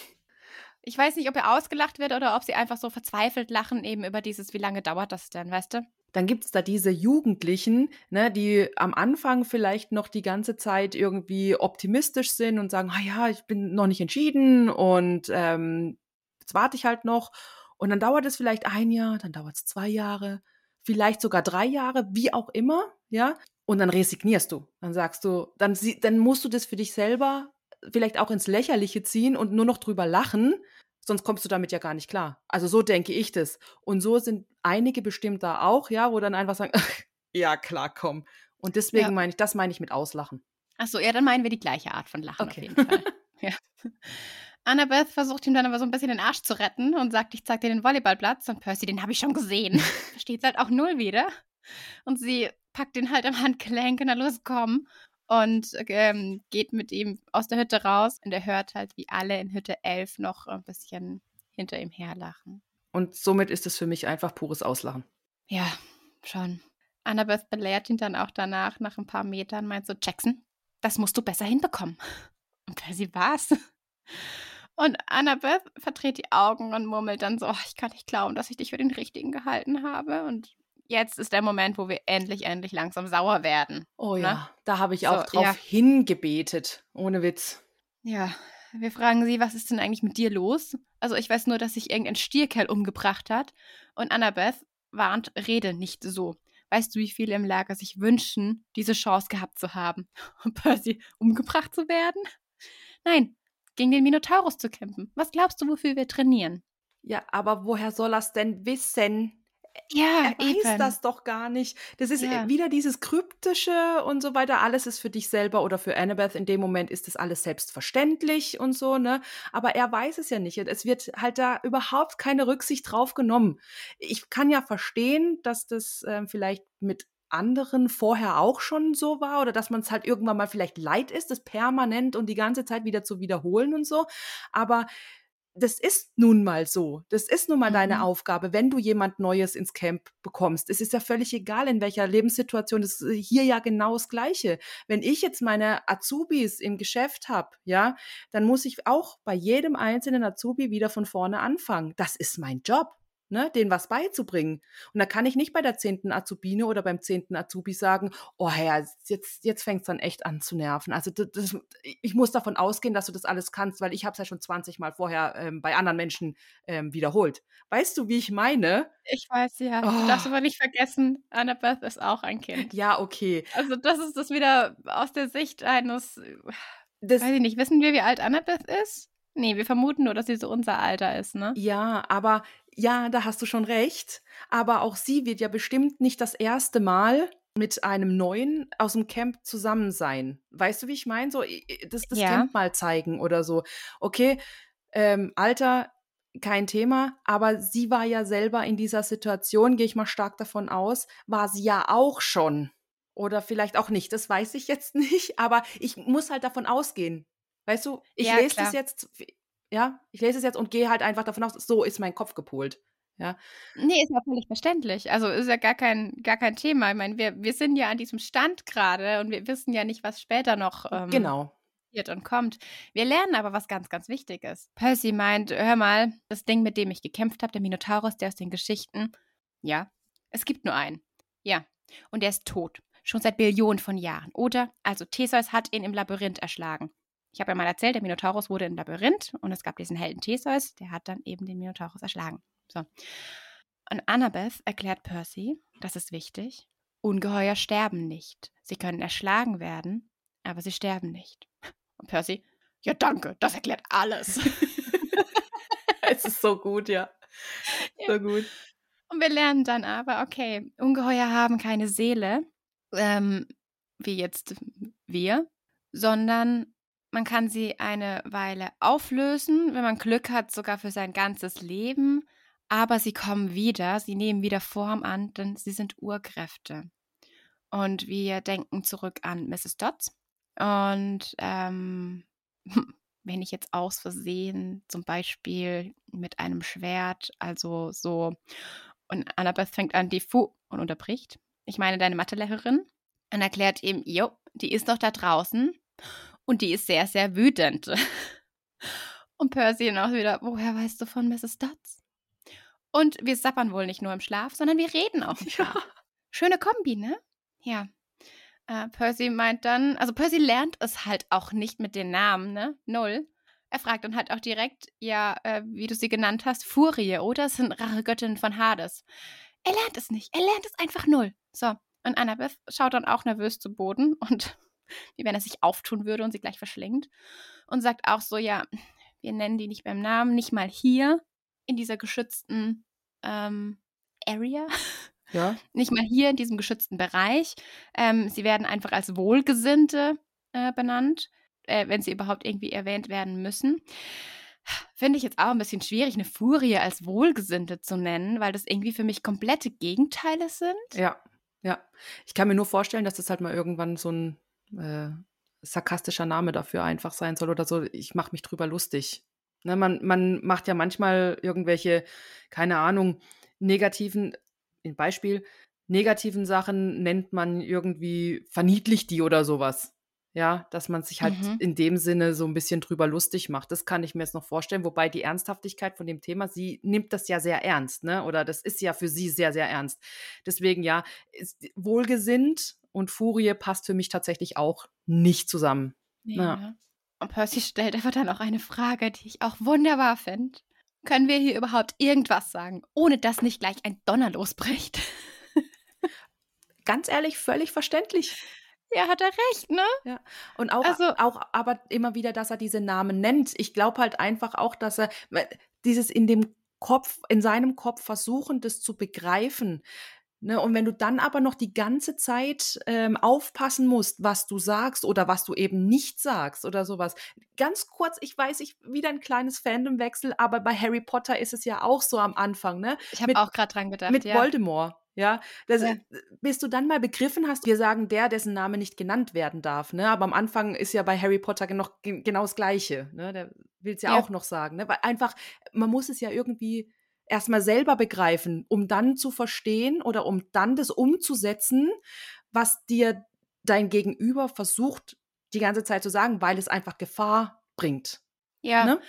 Ich weiß nicht, ob er ausgelacht wird oder ob sie einfach so verzweifelt lachen, eben über dieses, wie lange dauert das denn, weißt du? Dann gibt es da diese Jugendlichen, ne, die am Anfang vielleicht noch die ganze Zeit irgendwie optimistisch sind und sagen, ah ja, ich bin noch nicht entschieden und ähm, jetzt warte ich halt noch. Und dann dauert es vielleicht ein Jahr, dann dauert es zwei Jahre, vielleicht sogar drei Jahre, wie auch immer, ja. Und dann resignierst du. Dann sagst du, dann, sie- dann musst du das für dich selber vielleicht auch ins Lächerliche ziehen und nur noch drüber lachen, sonst kommst du damit ja gar nicht klar. Also so denke ich das. Und so sind einige bestimmt da auch, ja, wo dann einfach sagen, ja, klar, komm. Und deswegen Ja. meine ich, das meine ich mit Auslachen. Achso, ja, dann meinen wir die gleiche Art von Lachen Okay. auf jeden Fall. ja. Annabeth versucht ihm dann aber so ein bisschen den Arsch zu retten und sagt, ich zeig dir den Volleyballplatz. Und Percy, den habe ich schon gesehen. Versteht halt auch null wieder. Und sie packt ihn halt am Handgelenk und dann los, komm. Und ähm, geht mit ihm aus der Hütte raus. Und er hört halt, wie alle in Hütte 11 noch ein bisschen hinter ihm herlachen. Und somit ist es für mich einfach pures Auslachen. Ja, schon. Annabeth belehrt ihn dann auch danach, nach ein paar Metern, meint so, Jackson, das musst du besser hinbekommen. Und Percy war's. Und Annabeth verdreht die Augen und murmelt dann so, "Oh, ich kann nicht glauben, dass ich dich für den Richtigen gehalten habe. Und jetzt ist der Moment, wo wir endlich, endlich langsam sauer werden. Oh Ne? ja, da habe ich So, auch drauf ja. hingebetet. Ohne Witz. Ja, wir fragen sie, was ist denn eigentlich mit dir los? Also ich weiß nur, dass sich irgendein Stierkerl umgebracht hat. Und Annabeth warnt, rede nicht so. Weißt du, wie viele im Lager sich wünschen, diese Chance gehabt zu haben? Und Percy, umgebracht zu werden? Nein, gegen den Minotaurus zu kämpfen. Was glaubst du, wofür wir trainieren? Ja, aber woher soll er es denn wissen? Ja, er weiß das doch gar nicht. Das ist Ja. wieder dieses Kryptische und so weiter. Alles ist für dich selber oder für Annabeth. In dem Moment ist das alles selbstverständlich und so, ne? Aber er weiß es ja nicht. Und es wird halt da überhaupt keine Rücksicht drauf genommen. Ich kann ja verstehen, dass das ähm, vielleicht mit anderen vorher auch schon so war oder dass man es halt irgendwann mal vielleicht leid ist, das permanent und die ganze Zeit wieder zu wiederholen und so. Aber das ist nun mal so. Das ist nun mal Mhm. deine Aufgabe, wenn du jemand Neues ins Camp bekommst. Es ist ja völlig egal, in welcher Lebenssituation. Das ist hier ja genau das Gleiche. Wenn ich jetzt meine Azubis im Geschäft habe, ja, dann muss ich auch bei jedem einzelnen Azubi wieder von vorne anfangen. Das ist mein Job. Ne, denen was beizubringen. Und da kann ich nicht bei der zehnten Azubine oder beim zehnten Azubi sagen, oh Herr, jetzt, jetzt fängt es dann echt an zu nerven. Also das, das, ich muss davon ausgehen, dass du das alles kannst, weil ich habe es ja schon 20 Mal vorher ähm, bei anderen Menschen ähm, wiederholt. Weißt du, wie ich meine? Ich weiß ja. Oh. Du darfst aber nicht vergessen, Annabeth ist auch ein Kind. Ja, okay. Also das ist das wieder aus der Sicht eines, Das, weiß ich nicht, wissen wir, wie alt Annabeth ist? Nee, wir vermuten nur, dass sie so unser Alter ist, ne? Ja, aber ja, da hast du schon recht. Aber auch sie wird ja bestimmt nicht das erste Mal mit einem Neuen aus dem Camp zusammen sein. Weißt du, wie ich meine? So, das, das Ja. Camp mal zeigen oder so. Okay, ähm, Alter, kein Thema, aber sie war ja selber in dieser Situation, gehe ich mal stark davon aus, war sie ja auch schon. Oder vielleicht auch nicht, das weiß ich jetzt nicht, aber ich muss halt davon ausgehen. Weißt du, ich Ja, lese klar. das jetzt, ja, ich lese es jetzt und gehe halt einfach davon aus, so ist mein Kopf gepolt. Ja, Nee, ist ja völlig verständlich. Also ist ja gar kein, gar kein Thema. Ich meine, wir, wir sind ja an diesem Stand gerade und wir wissen ja nicht, was später noch ähm, genau. passiert und kommt. Wir lernen aber was ganz, ganz Wichtiges. Percy meint, hör mal, das Ding, mit dem ich gekämpft habe, der Minotaurus, der aus den Geschichten, ja, es gibt nur einen. Ja, und der ist tot. Schon seit Billionen von Jahren. Oder? Also Theseus hat ihn im Labyrinth erschlagen. Ich habe ja mal erzählt, der Minotaurus wurde im Labyrinth und es gab diesen Helden Theseus, der hat dann eben den Minotaurus erschlagen. So. Und Annabeth erklärt Percy, das ist wichtig, Ungeheuer sterben nicht. Sie können erschlagen werden, aber sie sterben nicht. Und Percy, ja danke, das erklärt alles. es ist so gut, ja. So gut. Und wir lernen dann aber, okay, Ungeheuer haben keine Seele, ähm, wie jetzt wir, sondern man kann sie eine Weile auflösen, wenn man Glück hat, sogar für sein ganzes Leben. Aber sie kommen wieder, sie nehmen wieder Form an, denn sie sind Urkräfte. Und wir denken zurück an Mrs. Dodds. Und ähm, wenn ich jetzt aus Versehen zum Beispiel mit einem Schwert, also so, und Annabeth fängt an, die Fu und unterbricht. Ich meine, deine Mathelehrerin und erklärt ihm, jo, die ist doch da draußen und die ist sehr, sehr wütend. Und Percy dann auch wieder, woher weißt du von Mrs. Dodds? Und wir sappern wohl nicht nur im Schlaf, sondern wir reden auch im Schlaf. Ja. Schöne Kombi, ne? Ja. Äh, Percy meint dann, also Percy lernt es halt auch nicht mit den Namen, ne? Null. Er fragt dann halt auch direkt, ja, äh, wie du sie genannt hast, Furie, oder? Es sind Rachegöttinnen von Hades. Er lernt es nicht. Er lernt es einfach null. So. Und Annabeth schaut dann auch nervös zu Boden und wie wenn er sich auftun würde und sie gleich verschlingt. Und sagt auch so, ja, wir nennen die nicht beim Namen, nicht mal hier in dieser geschützten ähm, Area. Ja. Nicht mal hier in diesem geschützten Bereich. Ähm, sie werden einfach als Wohlgesinnte äh, benannt, äh, wenn sie überhaupt irgendwie erwähnt werden müssen. Finde ich jetzt auch ein bisschen schwierig, eine Furie als Wohlgesinnte zu nennen, weil das irgendwie für mich komplette Gegenteile sind. Ja, ja. Ich kann mir nur vorstellen, dass das halt mal irgendwann so ein äh, sarkastischer Name dafür einfach sein soll oder so. Ich mache mich drüber lustig. Ne, man, man macht ja manchmal irgendwelche, keine Ahnung, negativen, ein Beispiel, negativen Sachen nennt man irgendwie verniedlicht die oder sowas. Ja, dass man sich halt mhm. in dem Sinne so ein bisschen drüber lustig macht. Das kann ich mir jetzt noch vorstellen. Wobei die Ernsthaftigkeit von dem Thema, sie nimmt das ja sehr ernst, ne? Oder das ist ja für sie sehr, sehr ernst. Deswegen ja, ist wohlgesinnt und Furie passt für mich tatsächlich auch nicht zusammen. Ja. ja. Und Percy stellt einfach dann auch eine Frage, die ich auch wunderbar finde. Können wir hier überhaupt irgendwas sagen, ohne dass nicht gleich ein Donner losbricht? Ganz ehrlich, völlig verständlich. Ja, hat er recht, ne? Ja. Und auch, also, auch aber immer wieder, dass er diese Namen nennt. Ich glaube halt einfach auch, dass er dieses in dem Kopf, in seinem Kopf versuchen, das zu begreifen. Ne, und wenn du dann aber noch die ganze Zeit ähm, aufpassen musst, was du sagst oder was du eben nicht sagst oder sowas. Ganz kurz, ich weiß, ich wieder ein kleines Fandomwechsel, aber bei Harry Potter ist es ja auch so am Anfang, ne? Ich habe auch gerade dran gedacht. Mit ja. Voldemort. Ja, das, ja, bis du dann mal begriffen hast, wir sagen der, dessen Name nicht genannt werden darf, ne? Aber am Anfang ist ja bei Harry Potter noch genau das Gleiche, ne? Der will es ja, ja, auch noch sagen, ne? Weil einfach, man muss es ja irgendwie erstmal selber begreifen, um dann zu verstehen oder um dann das umzusetzen, was dir dein Gegenüber versucht, die ganze Zeit zu sagen, weil es einfach Gefahr bringt. Ja. Ne?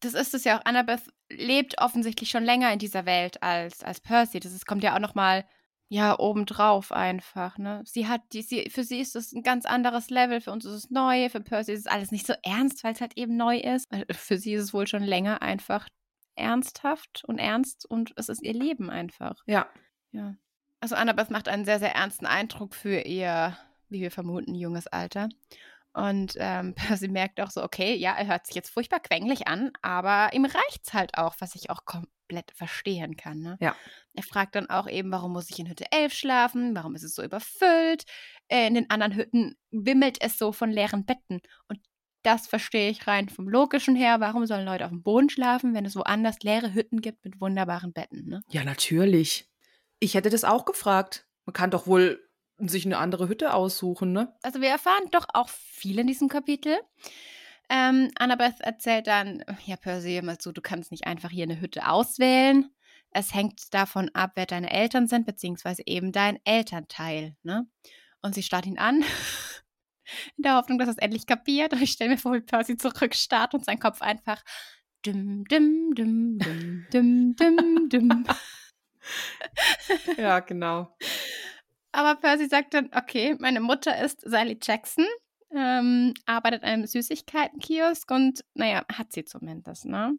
Das ist es ja auch. Annabeth lebt offensichtlich schon länger in dieser Welt als, als Percy. Das ist, kommt ja auch nochmal ja, obendrauf einfach, ne? Sie hat die, sie, für sie ist das ein ganz anderes Level, für uns ist es neu, für Percy ist es alles nicht so ernst, weil es halt eben neu ist. Für sie ist es wohl schon länger einfach ernsthaft und ernst und es ist ihr Leben einfach. Ja. Ja. Also Annabeth macht einen sehr, sehr ernsten Eindruck für ihr, wie wir vermuten, junges Alter. Und ähm, sie merkt auch so, okay, ja, er hört sich jetzt furchtbar quengelig an, aber ihm reicht es halt auch, was ich auch komplett verstehen kann. Ne? Ja. Er fragt dann auch eben, warum muss ich in Hütte 11 schlafen? Warum ist es so überfüllt? Äh, in den anderen Hütten wimmelt es so von leeren Betten. Und das verstehe ich rein vom Logischen her. Warum sollen Leute auf dem Boden schlafen, wenn es woanders leere Hütten gibt mit wunderbaren Betten? Ne? Ja, natürlich. Ich hätte das auch gefragt. Man kann doch wohl sich eine andere Hütte aussuchen, ne? Also wir erfahren doch auch viel in diesem Kapitel. Ähm, Annabeth erzählt dann, ja, Percy, mal zu, du kannst nicht einfach hier eine Hütte auswählen. Es hängt davon ab, wer deine Eltern sind, beziehungsweise eben dein Elternteil, ne? Und sie starrt ihn an in der Hoffnung, dass er es endlich kapiert. Und ich stelle mir vor, wie Percy zurückstarrt und sein Kopf einfach dim, dim, dim, dim, dim, dim, dim. ja, genau. Aber Percy sagt dann, okay, meine Mutter ist Sally Jackson, ähm, arbeitet an einem Süßigkeitenkiosk und, naja, hat sie zumindest, ne?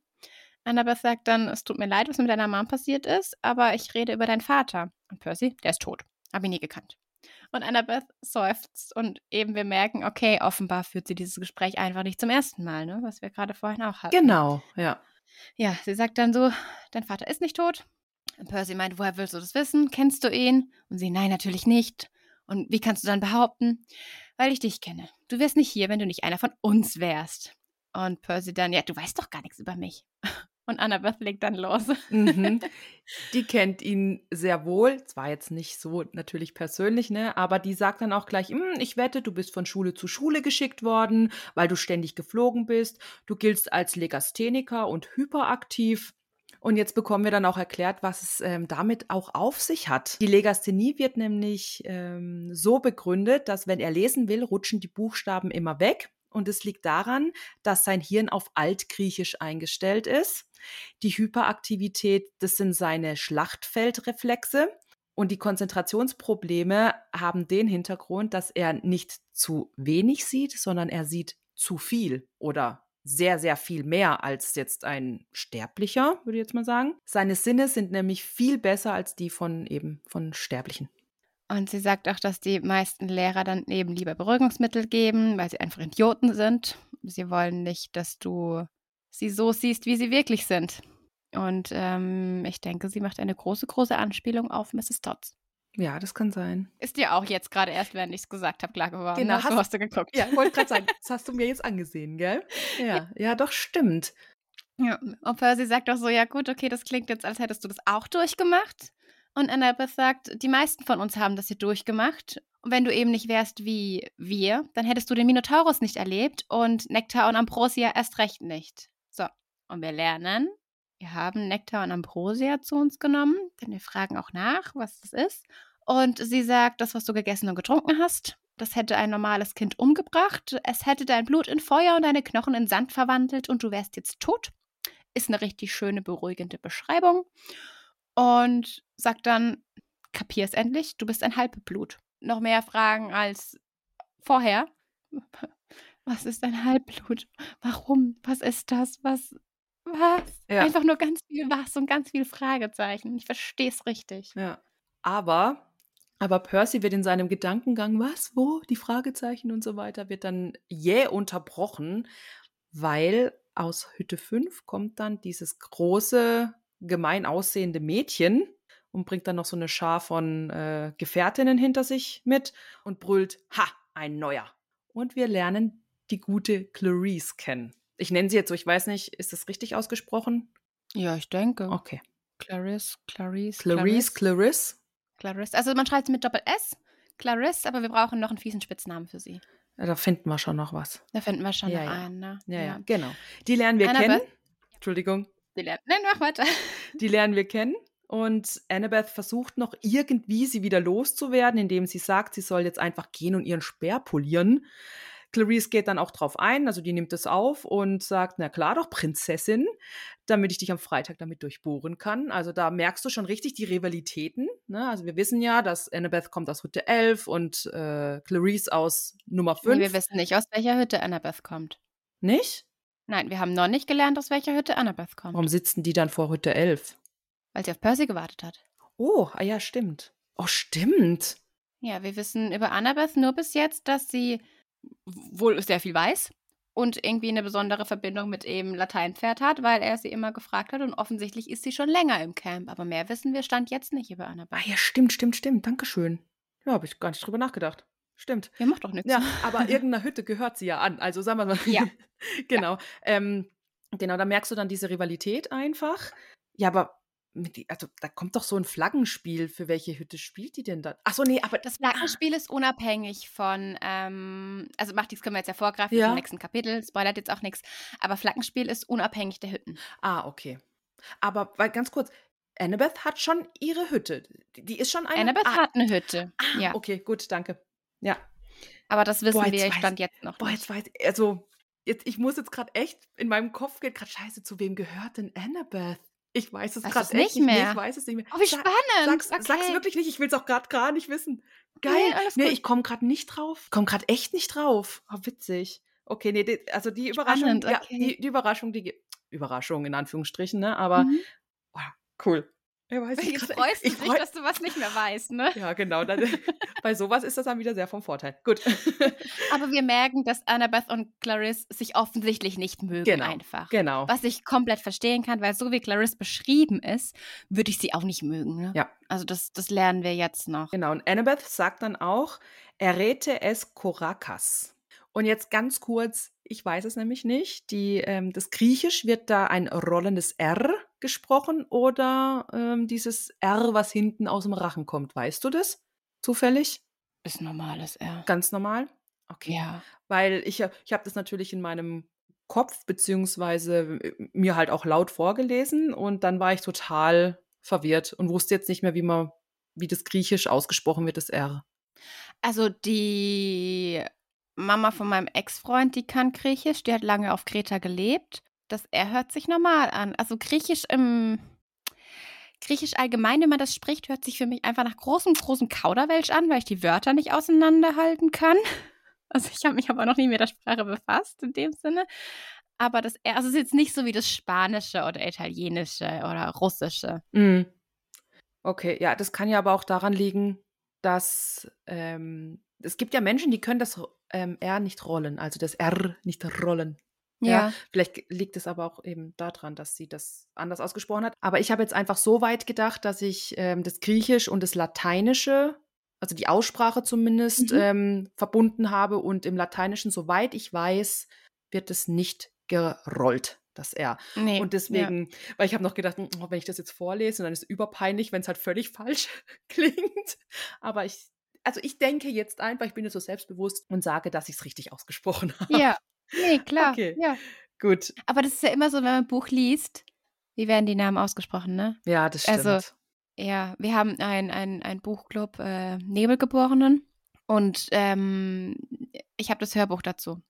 Annabeth sagt dann, es tut mir leid, was mit deiner Mom passiert ist, aber ich rede über deinen Vater. Und Percy, der ist tot. Hab ihn nie gekannt. Und Annabeth seufzt und eben wir merken, okay, offenbar führt sie dieses Gespräch einfach nicht zum ersten Mal, ne? was wir gerade vorhin auch hatten. Genau, ja. Ja, sie sagt dann so, dein Vater ist nicht tot. Und Percy meint, woher willst du das wissen? Kennst du ihn? Und sie, nein, natürlich nicht. Und wie kannst du dann behaupten? Weil ich dich kenne. Du wärst nicht hier, wenn du nicht einer von uns wärst. Und Percy dann, ja, du weißt doch gar nichts über mich. Und Annabeth legt dann los. Mhm. Die kennt ihn sehr wohl, zwar jetzt nicht so natürlich persönlich, ne, aber die sagt dann auch gleich, "Hm, ich wette, du bist von Schule zu Schule geschickt worden, weil du ständig geflogen bist. Du giltst als Legastheniker und hyperaktiv. Und jetzt bekommen wir dann auch erklärt, was es ähm, damit auch auf sich hat. Die Legasthenie wird nämlich ähm, so begründet, dass wenn er lesen will, rutschen die Buchstaben immer weg. Und es liegt daran, dass sein Hirn auf Altgriechisch eingestellt ist. Die Hyperaktivität, das sind seine Schlachtfeldreflexe. Und die Konzentrationsprobleme haben den Hintergrund, dass er nicht zu wenig sieht, sondern er sieht zu viel oder sehr, sehr viel mehr als jetzt ein Sterblicher, würde ich jetzt mal sagen. Seine Sinne sind nämlich viel besser als die von eben von Sterblichen. Und sie sagt auch, dass die meisten Lehrer dann eben lieber Beruhigungsmittel geben, weil sie einfach Idioten sind. Sie wollen nicht, dass du sie so siehst, wie sie wirklich sind. Und ähm, ich denke, sie macht eine große, große Anspielung auf Mrs. Todds. Ja, das kann sein. Ist dir auch jetzt gerade erst, während ich es gesagt habe, klar geworden. Genau, ne? so hast- hast du geguckt. Ja, ich wollte gerade sagen, das hast du mir jetzt angesehen, gell? Ja, ja, doch, stimmt. Ja, und Percy sagt auch so, ja gut, okay, das klingt jetzt, als hättest du das auch durchgemacht. Und Annabeth sagt, die meisten von uns haben das hier durchgemacht. Und wenn du eben nicht wärst wie wir, dann hättest du den Minotaurus nicht erlebt und Nektar und Ambrosia erst recht nicht. So, und wir lernen, wir haben Nektar und Ambrosia zu uns genommen, denn wir fragen auch nach, was das ist. Und sie sagt, das, was du gegessen und getrunken hast, das hätte ein normales Kind umgebracht. Es hätte dein Blut in Feuer und deine Knochen in Sand verwandelt und du wärst jetzt tot ist eine richtig schöne, beruhigende Beschreibung. Und sagt dann, kapier's endlich, du bist ein Halbblut. Noch mehr Fragen als vorher. Was ist ein Halbblut? Warum? Was ist das? Was? Was? Ja. Einfach nur ganz viel was und ganz viel Fragezeichen. Ich verstehe es richtig. Ja. Aber, aber Percy wird in seinem Gedankengang, was, wo, die Fragezeichen und so weiter, wird dann jäh unterbrochen, weil aus Hütte 5 kommt dann dieses große, gemein aussehende Mädchen und bringt dann noch so eine Schar von äh, Gefährtinnen hinter sich mit und brüllt, ha, ein neuer. Und wir lernen die gute Clarice kennen. Ich nenne sie jetzt so, ich weiß nicht, ist das richtig ausgesprochen? Ja, ich denke. Okay. Clarice, Clarice, Clarice, Clarice. Clarice. Also man schreibt sie mit Doppel-S. Clarice, aber wir brauchen noch einen fiesen Spitznamen für sie. Ja, da finden wir schon noch was. Da finden wir schon Ja, noch ja. einen, ne? Ja, ja, genau. Die lernen wir Annabeth? kennen. Entschuldigung. Die lernen. Nein, mach weiter. Die lernen wir kennen. Und Annabeth versucht noch irgendwie, sie wieder loszuwerden, indem sie sagt, sie soll jetzt einfach gehen und ihren Speer polieren. Clarice geht dann auch drauf ein, also die nimmt es auf und sagt, na klar doch, Prinzessin, damit ich dich am Freitag damit durchbohren kann. Also da merkst du schon richtig die Rivalitäten. Ne? Also wir wissen ja, dass Annabeth kommt aus Hütte 11 und äh, Clarice aus Nummer 5. Nee, wir wissen nicht, aus welcher Hütte Annabeth kommt. Nicht? Nein, wir haben noch nicht gelernt, aus welcher Hütte Annabeth kommt. Warum sitzen die dann vor Hütte 11? Weil sie auf Percy gewartet hat. Oh, ah ja, stimmt. Oh, stimmt. Ja, wir wissen über Annabeth nur bis jetzt, dass sie wohl sehr viel weiß und irgendwie eine besondere Verbindung mit eben Lateinpferd hat, weil er sie immer gefragt hat und offensichtlich ist sie schon länger im Camp. Aber mehr wissen wir Stand jetzt nicht über Ah Annabeth. ja, stimmt, stimmt, stimmt. Dankeschön. Ja, habe ich gar nicht drüber nachgedacht. Stimmt. Ja, macht doch nichts. Ja, aber irgendeiner Hütte gehört sie ja an. Also sagen wir mal. Ja. genau. Ähm, genau, da merkst du dann diese Rivalität einfach. Ja, aber die, also da kommt doch so ein Flaggenspiel. Für welche Hütte spielt die denn dann? Achso, nee, aber Das Flaggenspiel ist unabhängig von, ähm, also macht das können wir jetzt ja vorgreifen Ja. im nächsten Kapitel, spoilert jetzt auch nichts, aber Flaggenspiel ist unabhängig der Hütten. Ah, okay. Aber weil, ganz kurz, Annabeth hat schon ihre Hütte. Die, ist schon eine. Annabeth ah, hat eine Hütte, Ah, ja, okay, gut, danke. Ja. aber das wissen Boah, wir weiß- Stand jetzt noch Boah, nicht. jetzt weiß ich, also, jetzt, ich muss jetzt gerade echt, in meinem Kopf geht gerade scheiße, zu wem gehört denn Annabeth? Ich weiß es gerade echt nicht mehr. mehr? Ich weiß es nicht mehr. Oh, wie Sag- spannend! Sag's, sag's Okay. wirklich nicht, ich will es auch gerade gar nicht wissen. Geil. Nee, alles nee, ich komme gerade nicht drauf. Komme gerade echt nicht drauf. Oh, witzig. Okay, nee, die, also die Überraschung, Spannend, ja, okay. die, die Überraschung, die, Überraschung in Anführungsstrichen, ne? Aber Mhm. oh, cool. Ja, weiß ich Jetzt freust du ich dich, freu- dass du was nicht mehr weißt, ne? Ja, genau. Dann, bei sowas ist das dann wieder sehr vom Vorteil. Gut. Aber wir merken, dass Annabeth und Clarisse sich offensichtlich nicht mögen Genau, einfach. genau. Was ich komplett verstehen kann, weil so wie Clarisse beschrieben ist, würde ich sie auch nicht mögen. Ne? Ja. Also das, das lernen wir jetzt noch. Genau, und Annabeth sagt dann auch, errete es Korakas. Und jetzt ganz kurz, ich weiß es nämlich nicht, die, ähm, das Griechisch wird da ein rollendes R gesprochen oder ähm, dieses R, was hinten aus dem Rachen kommt. Weißt du das? Zufällig? Ist normales R. Ganz normal? Okay. Ja. Weil ich, äh, ich habe das natürlich in meinem Kopf beziehungsweise äh, mir halt auch laut vorgelesen und dann war ich total verwirrt und wusste jetzt nicht mehr, wie man, wie das Griechisch ausgesprochen wird, das R. Also die Mama von meinem Ex-Freund, die kann Griechisch, die hat lange auf Kreta gelebt. Das R hört sich normal an. Also Griechisch im Griechisch allgemein, wenn man das spricht, hört sich für mich einfach nach großem, großem Kauderwelsch an, weil ich die Wörter nicht auseinanderhalten kann. Also ich habe mich aber noch nie mit der Sprache befasst in dem Sinne. Aber das R, also ist jetzt nicht so wie das Spanische oder Italienische oder Russische. Mm. Okay, ja, das kann ja aber auch daran liegen, dass ähm, es gibt ja Menschen, die können das ähm, R nicht rollen, also das R nicht rollen. Ja, vielleicht liegt es aber auch eben daran, dass sie das anders ausgesprochen hat. Aber ich habe jetzt einfach so weit gedacht, dass ich ähm, das Griechisch und das Lateinische, also die Aussprache zumindest, Mhm. ähm, verbunden habe. Und im Lateinischen, soweit ich weiß, wird es nicht gerollt, das R. Nee, Und ja. deswegen, weil ich habe noch gedacht, oh, wenn ich das jetzt vorlese, dann ist es überpeinlich, wenn es halt völlig falsch klingt. Aber ich, also ich denke jetzt einfach, ich bin jetzt so selbstbewusst und sage, dass ich es richtig ausgesprochen habe. Ja, nee, klar. Okay. Ja. Gut. Aber das ist ja immer so, wenn man ein Buch liest, wie werden die Namen ausgesprochen, ne? Ja, das stimmt. Also, Ja, wir haben ein, ein, ein Buchclub äh, Nebelgeborenen und ähm, ich habe das Hörbuch dazu.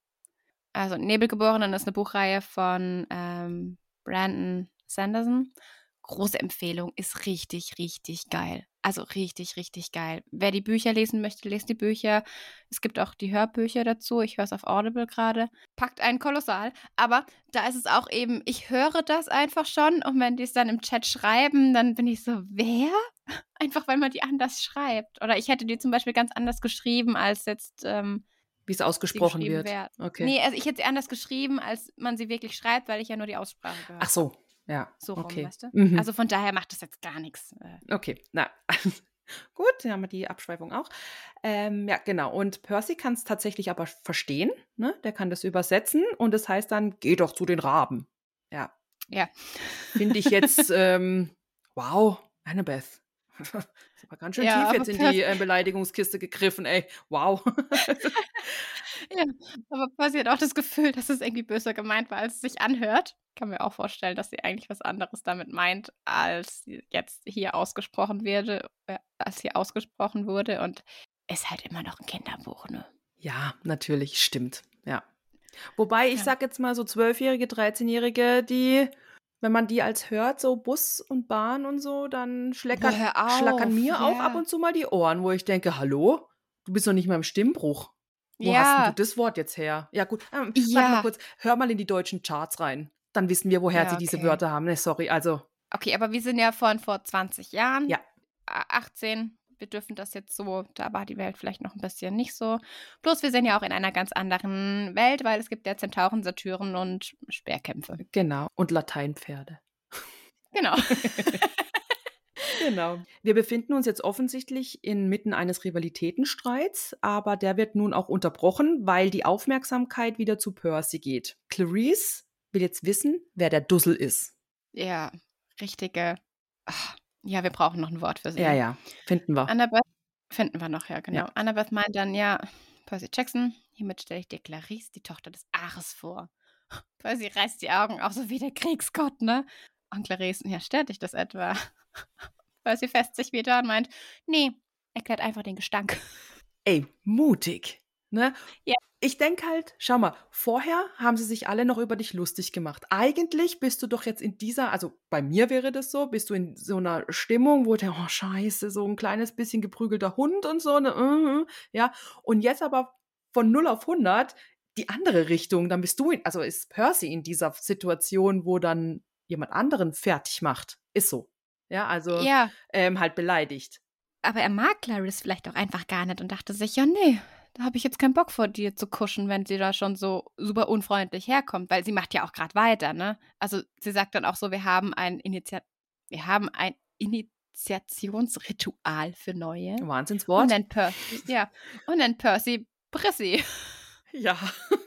Also Nebelgeborenen ist eine Buchreihe von ähm, Brandon Sanderson. Große Empfehlung, ist richtig, richtig geil. Also richtig, richtig geil. Wer die Bücher lesen möchte, lest die Bücher. Es gibt auch die Hörbücher dazu. Ich höre es auf Audible gerade. Packt einen kolossal. Aber da ist es auch eben, ich höre das einfach schon und wenn die es dann im Chat schreiben, dann bin ich so, wer? Einfach weil man die anders schreibt. Oder ich hätte die zum Beispiel ganz anders geschrieben, als jetzt ähm, Wie es ausgesprochen wird. Okay. Nee, also ich hätte sie anders geschrieben, als man sie wirklich schreibt, weil ich ja nur die Aussprache gehört Ach so, ja. So rum, okay. weißt du? Mhm. Also von daher macht das jetzt gar nichts. äh. Okay, na. Gut, dann haben wir die Abschweifung auch. Ähm, ja, genau. Und Percy kann es tatsächlich aber verstehen. Ne? Der kann das übersetzen und das heißt dann, geh doch zu den Raben. Ja. Ja. Finde ich jetzt, ähm, wow, Annabeth. Aber ganz schön Ja, tief jetzt in die äh, Beleidigungskiste gegriffen, ey. Wow. Ja, aber Percy hat auch das Gefühl, dass es irgendwie böser gemeint war, als es sich anhört. Kann mir auch vorstellen, dass sie eigentlich was anderes damit meint, als jetzt hier ausgesprochen werde, äh, als hier ausgesprochen wurde. Und ist halt immer noch ein Kinderbuch, ne? ja, natürlich, stimmt. Ja. Wobei, ich Ja. sag jetzt mal so Zwölfjährige, 13-Jährige, die, wenn man die als hört, so Bus und Bahn und so, dann schleckert, Boah, schlackern mir auch ja. ab und zu mal die Ohren, wo ich denke, hallo, du bist doch nicht mal im Stimmbruch. Wo Ja. hast denn du das Wort jetzt her? Ja, gut. Ähm, Ja. mal kurz, hör mal in die deutschen Charts rein. Dann wissen wir, woher Ja, sie diese okay. Wörter haben. Ne, sorry, also, Okay, aber wir sind ja von vor 20 Jahren. Ja. a- 18. Wir dürfen das jetzt so, da war die Welt vielleicht noch ein bisschen nicht so. Bloß wir sind ja auch in einer ganz anderen Welt, weil es gibt ja Zentauren, Satyren und Speerkämpfe. genau. Und Lateinpferde. Genau. Genau. Wir befinden uns jetzt offensichtlich inmitten eines Rivalitätenstreits, aber der wird nun auch unterbrochen, weil die Aufmerksamkeit wieder zu Percy geht. Clarice will jetzt wissen, wer der Dussel ist. ja, richtige. Ach, ja, wir brauchen noch ein Wort für sie. Ja, ja, finden wir. Annabeth finden wir noch, ja, genau. Ja. Annabeth meint dann, ja, Percy Jackson, hiermit stelle ich dir Clarice, die Tochter des Ares, vor. Percy reißt die Augen auf, so wie der Kriegsgott, ne? Und Clarice, ja, stört dich das etwa? Percy fässt sich wieder und meint, nee, erklärt einfach den Gestank. Ey, mutig. Ne? Ja. Ich denke halt, schau mal, vorher haben sie sich alle noch über dich lustig gemacht. Eigentlich bist du doch jetzt in dieser, also bei mir wäre das so, bist du in so einer Stimmung, wo der, oh scheiße, so ein kleines bisschen geprügelter Hund und so, ne, äh, ja. Und jetzt aber von 0 auf 100, die andere Richtung. Dann bist du, in, also ist Percy in dieser Situation, wo dann jemand anderen fertig macht. Ist so. Ja, also Ja, ähm, halt beleidigt. aber er mag Clarice vielleicht auch einfach gar nicht und dachte sich, ja, nee, da habe ich jetzt keinen Bock vor dir zu kuschen, wenn sie da schon so super unfreundlich herkommt, weil sie macht ja auch gerade weiter, ne? Also sie sagt dann auch so, wir haben ein Initiat wir haben ein Initiationsritual für Neue. Und Wahnsinnswort. nennt Percy, ja, und nennt Percy Prissy. Ja.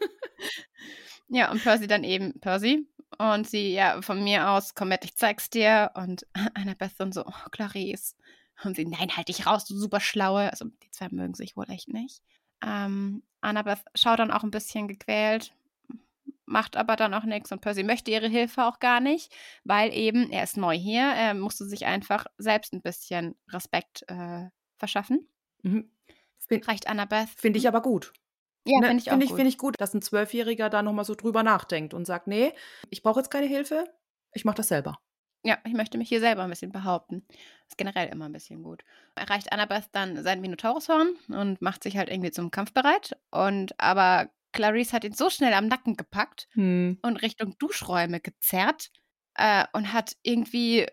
Ja, und Percy dann eben Percy. Und sie, ja, von mir aus, komm mit, ich zeig's dir. Und Annabeth dann so, oh, Clarice. Und sie, nein, halt dich raus, du super Schlaue. Also die zwei mögen sich wohl echt nicht. Ähm, Annabeth schaut dann auch ein bisschen gequält, macht aber dann auch nichts. Und Percy möchte ihre Hilfe auch gar nicht, weil eben, er ist neu hier, er musste sich einfach selbst ein bisschen Respekt äh, verschaffen. Mhm. Finde Reicht Annabeth. find ich aber gut. Ja, Ne, finde ich auch Finde ich, gut. find ich gut, dass ein Zwölfjähriger da nochmal so drüber nachdenkt und sagt, nee, ich brauche jetzt keine Hilfe, ich mache das selber. Ja, ich möchte mich hier selber ein bisschen behaupten. Ist generell immer ein bisschen gut. Erreicht Annabeth dann sein Minotaurushorn und macht sich halt irgendwie zum Kampf bereit. Und aber Clarice hat ihn so schnell am Nacken gepackt Hm. und Richtung Duschräume gezerrt äh, und hat irgendwie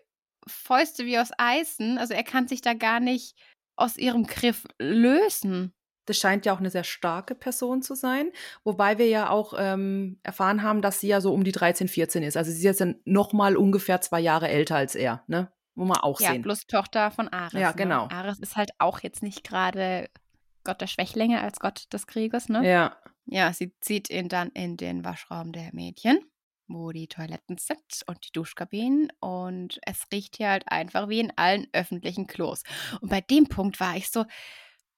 Fäuste wie aus Eisen. Also er kann sich da gar nicht aus ihrem Griff lösen. Das scheint ja auch eine sehr starke Person zu sein, wobei wir ja auch ähm, erfahren haben, dass sie ja so um die 13, 14 ist. Also sie ist jetzt noch mal ungefähr zwei Jahre älter als er, ne? Muss man auch Ja, sehen. plus Tochter von Ares. Ja, ne? genau. Ares ist halt auch jetzt nicht gerade Gott der Schwächlinge als Gott des Krieges, ne? Ja. Ja, sie zieht ihn dann in den Waschraum der Mädchen, wo die Toiletten sind und die Duschkabinen. Und es riecht hier halt einfach wie in allen öffentlichen Klos. Und bei dem Punkt war ich so,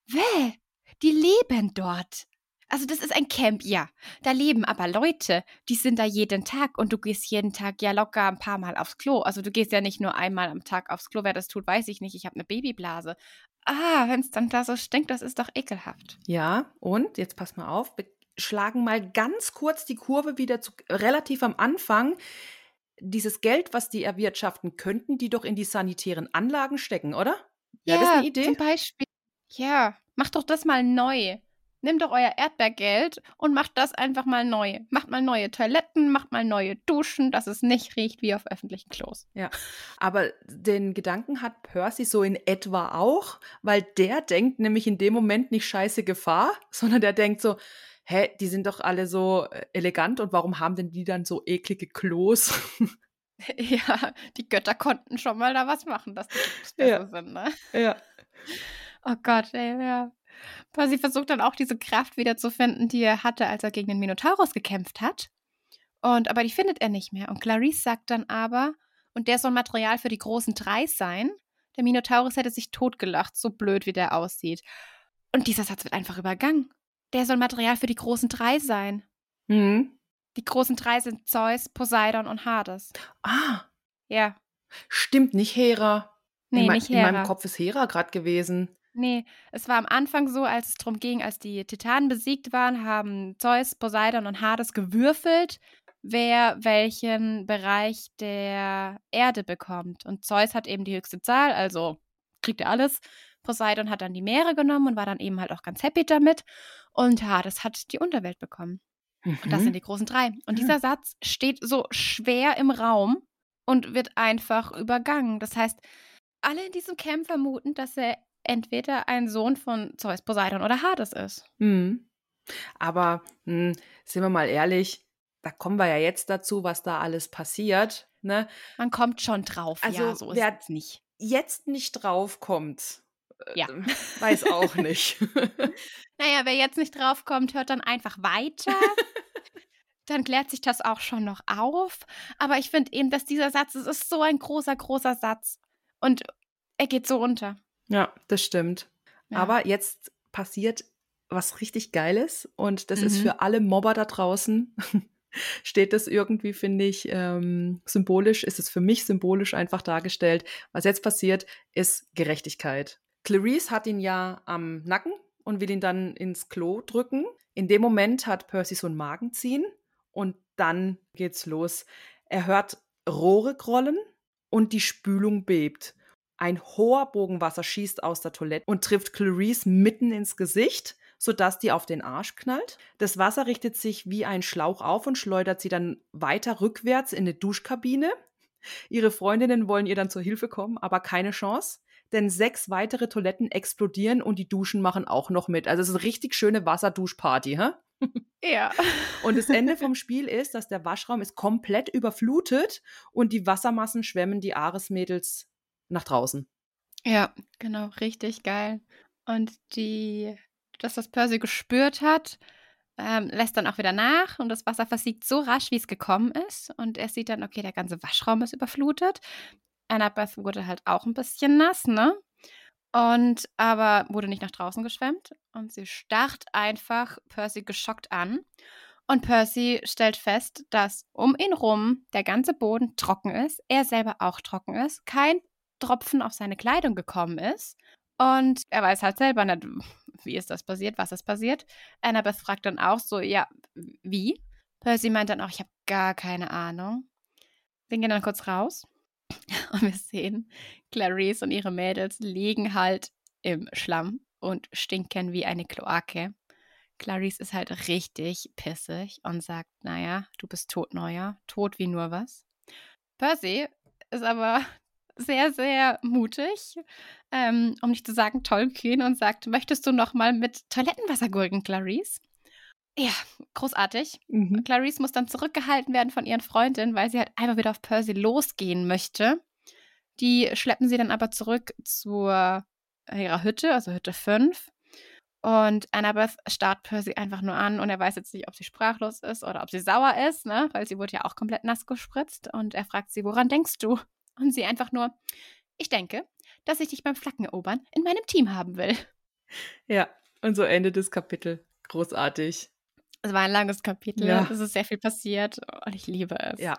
weh, die leben dort. Also das ist ein Camp, ja. Da leben aber Leute, die sind da jeden Tag und du gehst jeden Tag ja locker ein paar Mal aufs Klo. Also du gehst ja nicht nur einmal am Tag aufs Klo. Wer das tut, weiß ich nicht. Ich habe eine Babyblase. Ah, wenn es dann da so stinkt, das ist doch ekelhaft. Ja, und jetzt pass mal auf, wir schlagen mal ganz kurz die Kurve wieder zu relativ am Anfang. Dieses Geld, was die erwirtschaften, könnten die doch in die sanitären Anlagen stecken, oder? Wäre das eine Idee? Zum Beispiel. Ja, macht doch das mal neu. Nehmt doch euer Erdbeergeld und macht das einfach mal neu. Macht mal neue Toiletten, macht mal neue Duschen, dass es nicht riecht wie auf öffentlichen Klos. Ja, aber den Gedanken hat Percy so in etwa auch, weil der denkt nämlich in dem Moment nicht scheiße Gefahr, sondern der denkt so, hä, die sind doch alle so äh, elegant und warum haben denn die dann so eklige Klos? Ja, die Götter konnten schon mal da was machen, dass die Klos besser Ja. sind, ne? ja. Oh Gott, ey, ja. Percy versucht dann auch diese Kraft wiederzufinden, die er hatte, als er gegen den Minotaurus gekämpft hat. Und aber die findet er nicht mehr. Und Clarice sagt dann aber, und der soll Material für die großen drei sein. Der Minotaurus hätte sich totgelacht, so blöd wie der aussieht. Und dieser Satz wird einfach übergangen. Der soll Material für die großen drei sein. Hm. Die großen drei sind Zeus, Poseidon und Hades. Ah, Ja. stimmt, nicht Hera. Nee, in, nicht in meinem Hera. Kopf ist Hera gerade gewesen. Nee, es war am Anfang so, als es darum ging, als die Titanen besiegt waren, haben Zeus, Poseidon und Hades gewürfelt, wer welchen Bereich der Erde bekommt. Und Zeus hat eben die höchste Zahl, also kriegt er alles. Poseidon hat dann die Meere genommen und war dann eben halt auch ganz happy damit. Und Hades hat die Unterwelt bekommen. Und das Mhm. sind die großen drei. Und Ah. dieser Satz steht so schwer im Raum und wird einfach übergangen. Das heißt, alle in diesem Camp vermuten, dass er entweder ein Sohn von Zeus, Poseidon oder Hades ist. Hm. Aber hm, sind wir mal ehrlich, da kommen wir ja jetzt dazu, was da alles passiert. Ne? Man kommt schon drauf. Also, ja, so wer- nicht. Jetzt nicht drauf kommt, äh, Ja. weiß auch nicht. Naja, wer jetzt nicht drauf kommt, hört dann einfach weiter. dann klärt sich das auch schon noch auf. Aber ich finde eben, dass dieser Satz, es ist so ein großer, großer Satz. Und er geht so unter. Ja, das stimmt. Ja. Aber jetzt passiert was richtig Geiles und das ist Mhm. für alle Mobber da draußen. Steht das irgendwie, finde ich, ähm, symbolisch, ist es für mich symbolisch einfach dargestellt. Was jetzt passiert, ist Gerechtigkeit. Clarice hat ihn ja am Nacken und will ihn dann ins Klo drücken. In dem Moment hat Percy so ein Magenziehen und dann geht's los. Er hört Rohre grollen und die Spülung bebt. Ein hoher Bogen Wasser schießt aus der Toilette und trifft Clarice mitten ins Gesicht, sodass die auf den Arsch knallt. Das Wasser richtet sich wie ein Schlauch auf und schleudert sie dann weiter rückwärts in eine Duschkabine. Ihre Freundinnen wollen ihr dann zur Hilfe kommen, aber keine Chance, denn sechs weitere Toiletten explodieren und die Duschen machen auch noch mit. Also es ist eine richtig schöne Wasserduschparty, hä? Ja. Und das Ende vom Spiel ist, dass der Waschraum ist komplett überflutet und die Wassermassen schwemmen die Ares-Mädels nach draußen. Ja, genau, richtig geil. Und die, dass das Percy gespürt hat, ähm, lässt dann auch wieder nach und das Wasser versiegt so rasch, wie es gekommen ist. Und er sieht dann, okay, der ganze Waschraum ist überflutet. Annabeth wurde halt auch ein bisschen nass, ne? Und aber wurde nicht nach draußen geschwemmt. Und sie starrt einfach Percy geschockt an. Und Percy stellt fest, dass um ihn rum der ganze Boden trocken ist, er selber auch trocken ist, kein Tropfen auf seine Kleidung gekommen ist. Und er weiß halt selber nicht, wie ist das passiert, was ist passiert. Annabeth fragt dann auch so, ja, wie? Percy meint dann auch, ich habe gar keine Ahnung. Wir gehen dann kurz raus und wir sehen, Clarice und ihre Mädels liegen halt im Schlamm und stinken wie eine Kloake. Clarice ist halt richtig pissig und sagt, naja, du bist tot, Neuer, tot wie nur was. Percy ist aber sehr, sehr mutig, ähm, um nicht zu sagen tollkühn und sagt, möchtest du noch mal mit Toilettenwasser gurken, Clarice? Ja, großartig. Mhm. Clarice muss dann zurückgehalten werden von ihren Freundinnen, weil sie halt einfach wieder auf Percy losgehen möchte. Die schleppen sie dann aber zurück zur äh, ihrer Hütte, also Hütte 5. Und Annabeth starrt Percy einfach nur an und er weiß jetzt nicht, ob sie sprachlos ist oder ob sie sauer ist, ne? weil sie wurde ja auch komplett nass gespritzt. Und er fragt sie, woran denkst du? Und sie einfach nur, ich denke, dass ich dich beim Flaggenerobern in meinem Team haben will. Ja, und so endet das Kapitel. Großartig. Es war ein langes Kapitel, Ja. es ist sehr viel passiert und ich liebe es. Ja.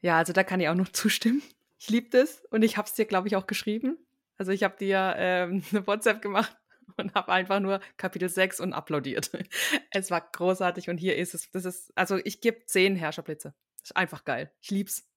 Ja, also da kann ich auch noch zustimmen. Ich liebe das und ich habe es dir, glaube ich, auch geschrieben. Also ich habe dir ähm, eine WhatsApp gemacht und habe einfach nur Kapitel 6 und applaudiert. Es war großartig und hier ist es. Das ist, also ich gebe 10 Herrscherblitze. Ist einfach geil. Ich lieb's.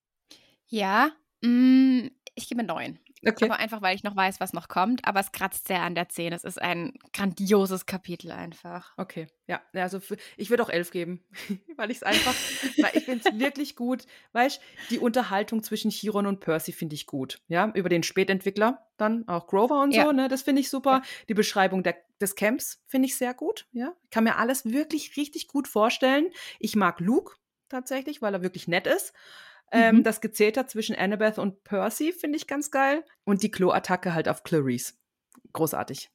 Ja, mm, ich gebe neun. Okay. Aber einfach, weil ich noch weiß, was noch kommt. Aber es kratzt sehr an der Zähne. Es ist ein grandioses Kapitel einfach. Okay, ja, ja, also für, ich würde auch elf geben, weil ich es einfach, weil ich finde es wirklich gut. Weißt die Unterhaltung zwischen Chiron und Percy finde ich gut. Ja, über den Spätentwickler dann auch Grover und so, Ja. ne, das finde ich super. Die Beschreibung der, des Camps finde ich sehr gut. Ja, ich kann mir alles wirklich richtig gut vorstellen. Ich mag Luke tatsächlich, weil er wirklich nett ist. Ähm, Mhm. Das Gezeter zwischen Annabeth und Percy finde ich ganz geil. Und die Klo-Attacke halt auf Clarice. Großartig.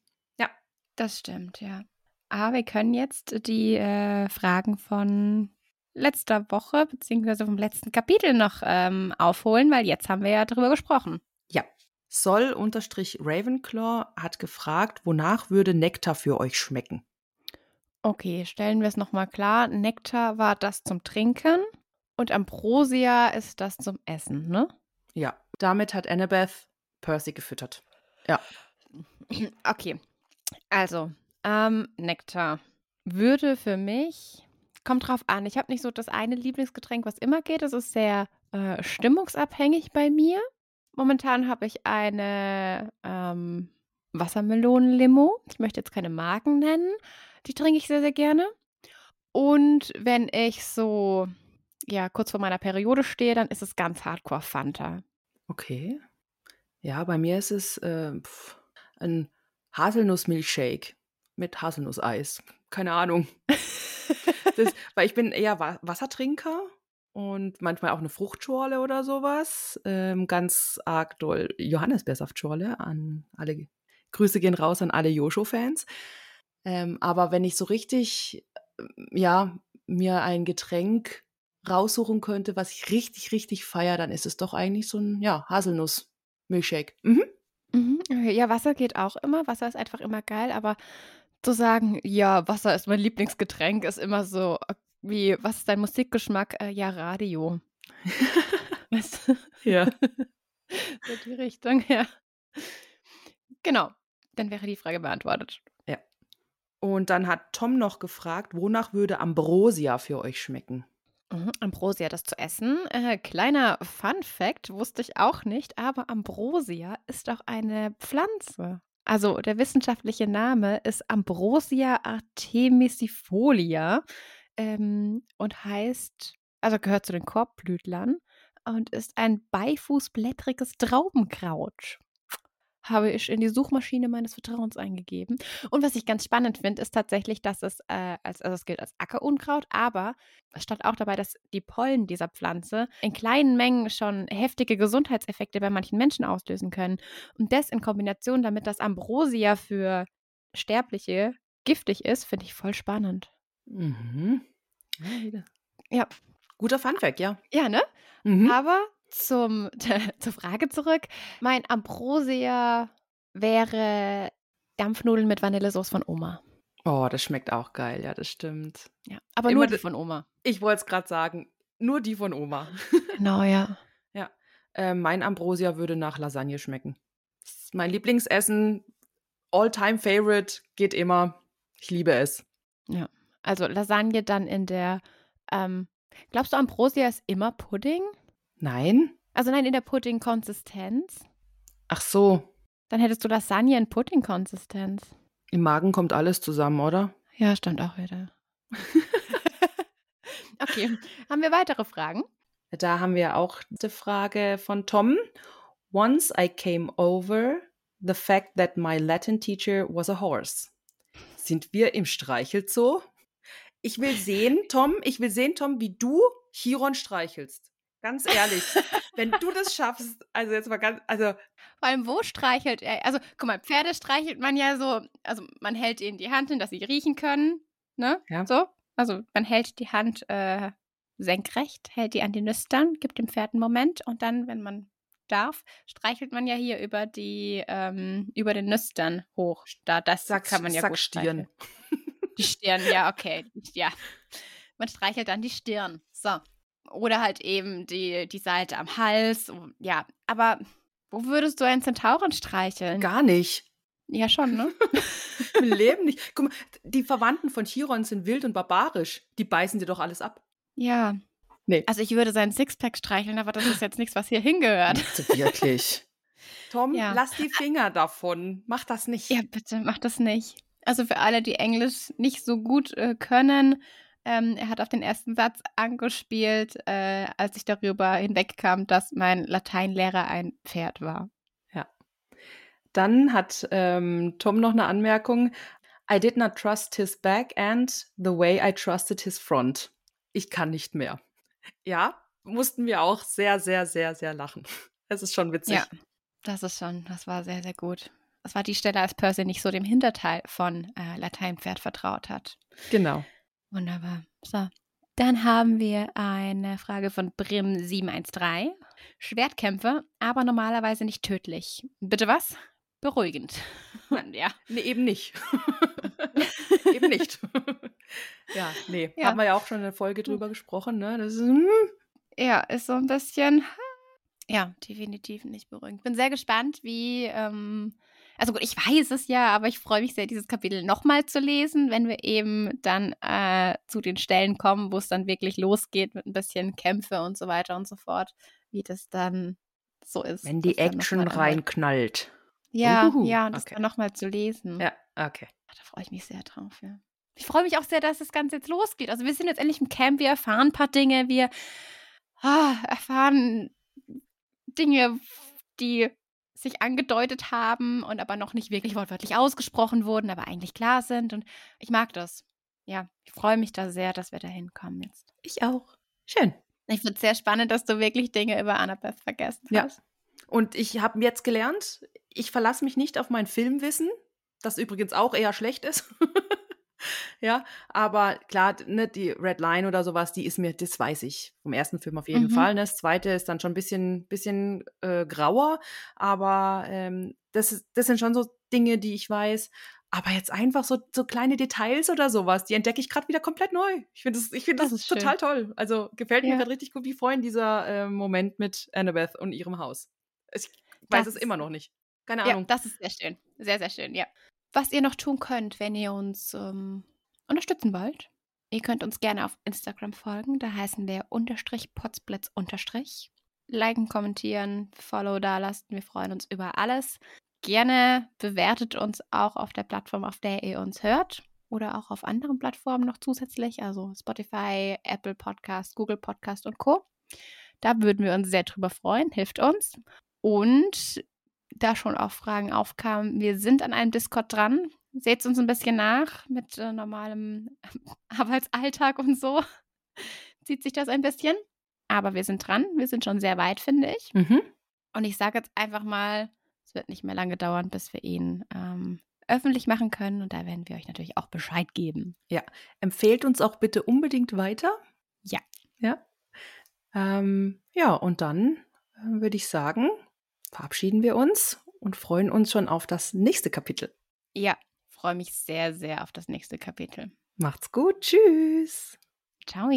Das stimmt, ja. Aber wir können jetzt die äh, Fragen von letzter Woche beziehungsweise vom letzten Kapitel noch ähm, aufholen, weil jetzt haben wir ja drüber gesprochen. Ja. Sol unterstrich Ravenclaw hat gefragt, wonach würde Nektar für euch schmecken? Okay, stellen wir es nochmal klar. Nektar war das zum Trinken und Ambrosia ist das zum Essen, ne? Ja. Damit hat Annabeth Percy gefüttert. Ja. Okay, also ähm, Nektar würde für mich, kommt drauf an, ich habe nicht so das eine Lieblingsgetränk, was immer geht. Es ist sehr äh, stimmungsabhängig bei mir. Momentan habe ich eine ähm, Wassermelonenlimo. Ich möchte jetzt keine Marken nennen. Die trinke ich sehr, sehr gerne. Und wenn ich so, ja, kurz vor meiner Periode stehe, dann ist es ganz hardcore Fanta. Okay. Ja, bei mir ist es äh, pf, ein Haselnuss-Milchshake mit Haselnusseis. Keine Ahnung. das, weil ich bin eher Wa Wassertrinker und manchmal auch eine Fruchtschorle oder sowas. Ähm, ganz arg doll Johannisbeersaftschorle an alle. Grüße gehen raus an alle Josho-Fans. Ähm, aber wenn ich so richtig, äh, ja, mir ein Getränk raussuchen könnte, was ich richtig, richtig feiere, dann ist es doch eigentlich so ein, ja, Haselnuss-Milchshake. Mhm. Mhm, okay. Ja, Wasser geht auch immer. Wasser ist einfach immer geil, aber zu sagen, ja, Wasser ist mein Lieblingsgetränk, ist immer so, äh, wie, was ist dein Musikgeschmack? Äh, ja, Radio. Weißt du? Ja. so die Richtung, ja. Genau, dann wäre die Frage beantwortet. Und dann hat Tom noch gefragt, wonach würde Ambrosia für euch schmecken? Mhm, Ambrosia, das zu essen. Äh, kleiner Fun Fact, wusste ich auch nicht, aber Ambrosia ist auch eine Pflanze. Also der wissenschaftliche Name ist Ambrosia artemisifolia ähm, und heißt, also gehört zu den Korbblütlern und ist ein beifußblättriges Traubenkraut habe ich in die Suchmaschine meines Vertrauens eingegeben. Und was ich ganz spannend finde, ist tatsächlich, dass es, äh, als, also es gilt als Ackerunkraut, aber es stand auch dabei, dass die Pollen dieser Pflanze in kleinen Mengen schon heftige Gesundheitseffekte bei manchen Menschen auslösen können. Und das in Kombination damit, dass Ambrosia für Sterbliche giftig ist, finde ich voll spannend. Mhm. Ja, wieder. Ja. Guter Funfact, ja. Ja, ne? Mhm. Aber zum, zur Frage zurück. Mein Ambrosia wäre Dampfnudeln mit Vanillesoße von Oma. Oh, das schmeckt auch geil, ja, das stimmt. Ja, aber Immer nur die von Oma. Ich wollte es gerade sagen, nur die von Oma. Genau, ja. ja. Äh, mein Ambrosia würde nach Lasagne schmecken. Mein Lieblingsessen, all-time favorite, geht immer. Ich liebe es. Also Lasagne dann in der, ähm, glaubst du, Ambrosia ist immer Pudding? Nein? Also nein, in der Pudding-Konsistenz? Ach so, Dann hättest du Lasagne in Pudding-Konsistenz. im Magen kommt alles zusammen, oder? Ja, stimmt auch wieder. okay, haben wir weitere Fragen? Da haben wir auch die Frage von Tom. Once I came over the fact that my Latin teacher was a horse. Sind wir im Streichelzoo? Ich will sehen, Tom, ich will sehen, Tom, wie du Chiron streichelst. Ganz ehrlich, wenn du das schaffst, also jetzt mal ganz, also Vor allem, wo streichelt er? Also, guck mal, Pferde streichelt man ja so, also man hält ihnen die Hand hin, dass sie riechen können, ne? Ja. So. Also man hält die Hand äh, senkrecht, hält die an die Nüstern, gibt dem Pferd einen Moment und dann, wenn man darf, streichelt man ja hier über die, ähm, über den Nüstern hoch. Da, das Sag- kann man ja sag gut Stirn. streicheln. Die Stirn, ja, okay. Ja. Man streichelt dann die Stirn. So. Oder halt eben die, die Seite am Hals. Ja, aber wo würdest du einen Zentauren streicheln? gar nicht. Ja, schon, ne? Im Leben nicht. Guck mal, die Verwandten von Chiron sind wild und barbarisch. Die beißen dir doch alles ab. ja. Nee. Also ich würde seinen Sixpack streicheln, aber das ist jetzt nichts, was hier hingehört. Wirklich. Tom, Ja. lass die Finger davon. Mach das nicht. Ja, bitte, mach das nicht. Also für alle, die Englisch nicht so gut äh, können, ähm, er hat auf den ersten Satz angespielt, äh, als ich darüber hinwegkam, dass mein Lateinlehrer ein Pferd war. Dann hat ähm, Tom noch eine Anmerkung. I did not trust his back and the way I trusted his front. Ich kann nicht mehr. Ja, mussten wir auch sehr, sehr, sehr, sehr lachen. Es ist schon witzig. Ja, das ist schon, das war sehr, sehr gut. Das war die Stelle, als Percy nicht so dem Hinterteil von äh, Lateinpferd vertraut hat. Genau. Wunderbar. So. Dann haben wir eine Frage von Brim713. Schwertkämpfe, aber normalerweise nicht tödlich. Bitte was? Beruhigend. ja. Nee, eben nicht. eben nicht. ja, nee. Ja. Haben wir ja auch schon in der Folge drüber gesprochen, ne? Das ist, hm, Ja, ist so ein bisschen. Ja, definitiv nicht beruhigend. Bin sehr gespannt, wie. Ähm, also gut, ich weiß es ja, aber ich freue mich sehr, dieses Kapitel nochmal zu lesen, wenn wir eben dann äh, zu den Stellen kommen, wo es dann wirklich losgeht mit ein bisschen Kämpfe und so weiter und so fort, wie das dann so ist. wenn die Action reinknallt. Ja, Uhuhu, ja, und das okay. dann nochmal zu lesen. Ja, okay. Da freue ich mich sehr drauf, ja. Ich freue mich auch sehr, dass das Ganze jetzt losgeht. Also wir sind jetzt endlich im Camp, wir erfahren ein paar Dinge, wir ah, erfahren Dinge, die sich angedeutet haben und aber noch nicht wirklich wortwörtlich ausgesprochen wurden, aber eigentlich klar sind. Und ich mag das. Ja, ich freue mich da sehr, dass wir da hinkommen jetzt. Ich auch. Schön. Ich finde es sehr spannend, dass du wirklich Dinge über Annabeth vergessen Ja. hast. Und ich habe jetzt gelernt, ich verlasse mich nicht auf mein Filmwissen, das übrigens auch eher schlecht ist. ja, aber klar, ne, die Red Line oder sowas, die ist mir, das weiß ich vom ersten Film auf jeden Mhm. Fall. Ne? Das zweite ist dann schon ein bisschen, bisschen äh, grauer, aber ähm, das, ist, das sind schon so Dinge, die ich weiß. Aber jetzt einfach so, so kleine Details oder sowas, die entdecke ich gerade wieder komplett neu. Ich finde das, ich finde das, Das ist schön. total toll. Also gefällt mir Ja. gerade richtig gut, wie vorhin dieser äh, Moment mit Annabeth und ihrem Haus. Ich weiß Das es immer noch nicht. Keine Ja, Ahnung. das ist sehr schön. Sehr, sehr schön, ja. Was ihr noch tun könnt, wenn ihr uns ähm, unterstützen wollt. Ihr könnt uns gerne auf Instagram folgen. Da heißen wir unterstrich potsblitz unterstrich. Liken, kommentieren, Follow da lassen. Wir freuen uns über alles. Gerne bewertet uns auch auf der Plattform, auf der ihr uns hört oder auch auf anderen Plattformen noch zusätzlich, also Spotify, Apple Podcast, Google Podcast und Co. Da würden wir uns sehr drüber freuen, hilft uns. Und da schon auch Fragen aufkamen, wir sind an einem Discord dran. Seht uns ein bisschen nach mit äh, normalem Arbeitsalltag und so. Zieht sich das ein bisschen. Aber wir sind dran. Wir sind schon sehr weit, finde ich. Mhm. Und ich sage jetzt einfach mal, es wird nicht mehr lange dauern, bis wir ihn ähm, öffentlich machen können. Und da werden wir euch natürlich auch Bescheid geben. Ja, empfehlt uns auch bitte unbedingt weiter. Ja. Ja. Ähm, ja, und dann äh, würde ich sagen, verabschieden wir uns und freuen uns schon auf das nächste Kapitel. Ja, freue mich sehr, sehr auf das nächste Kapitel. Macht's gut. Tschüss. Ciao.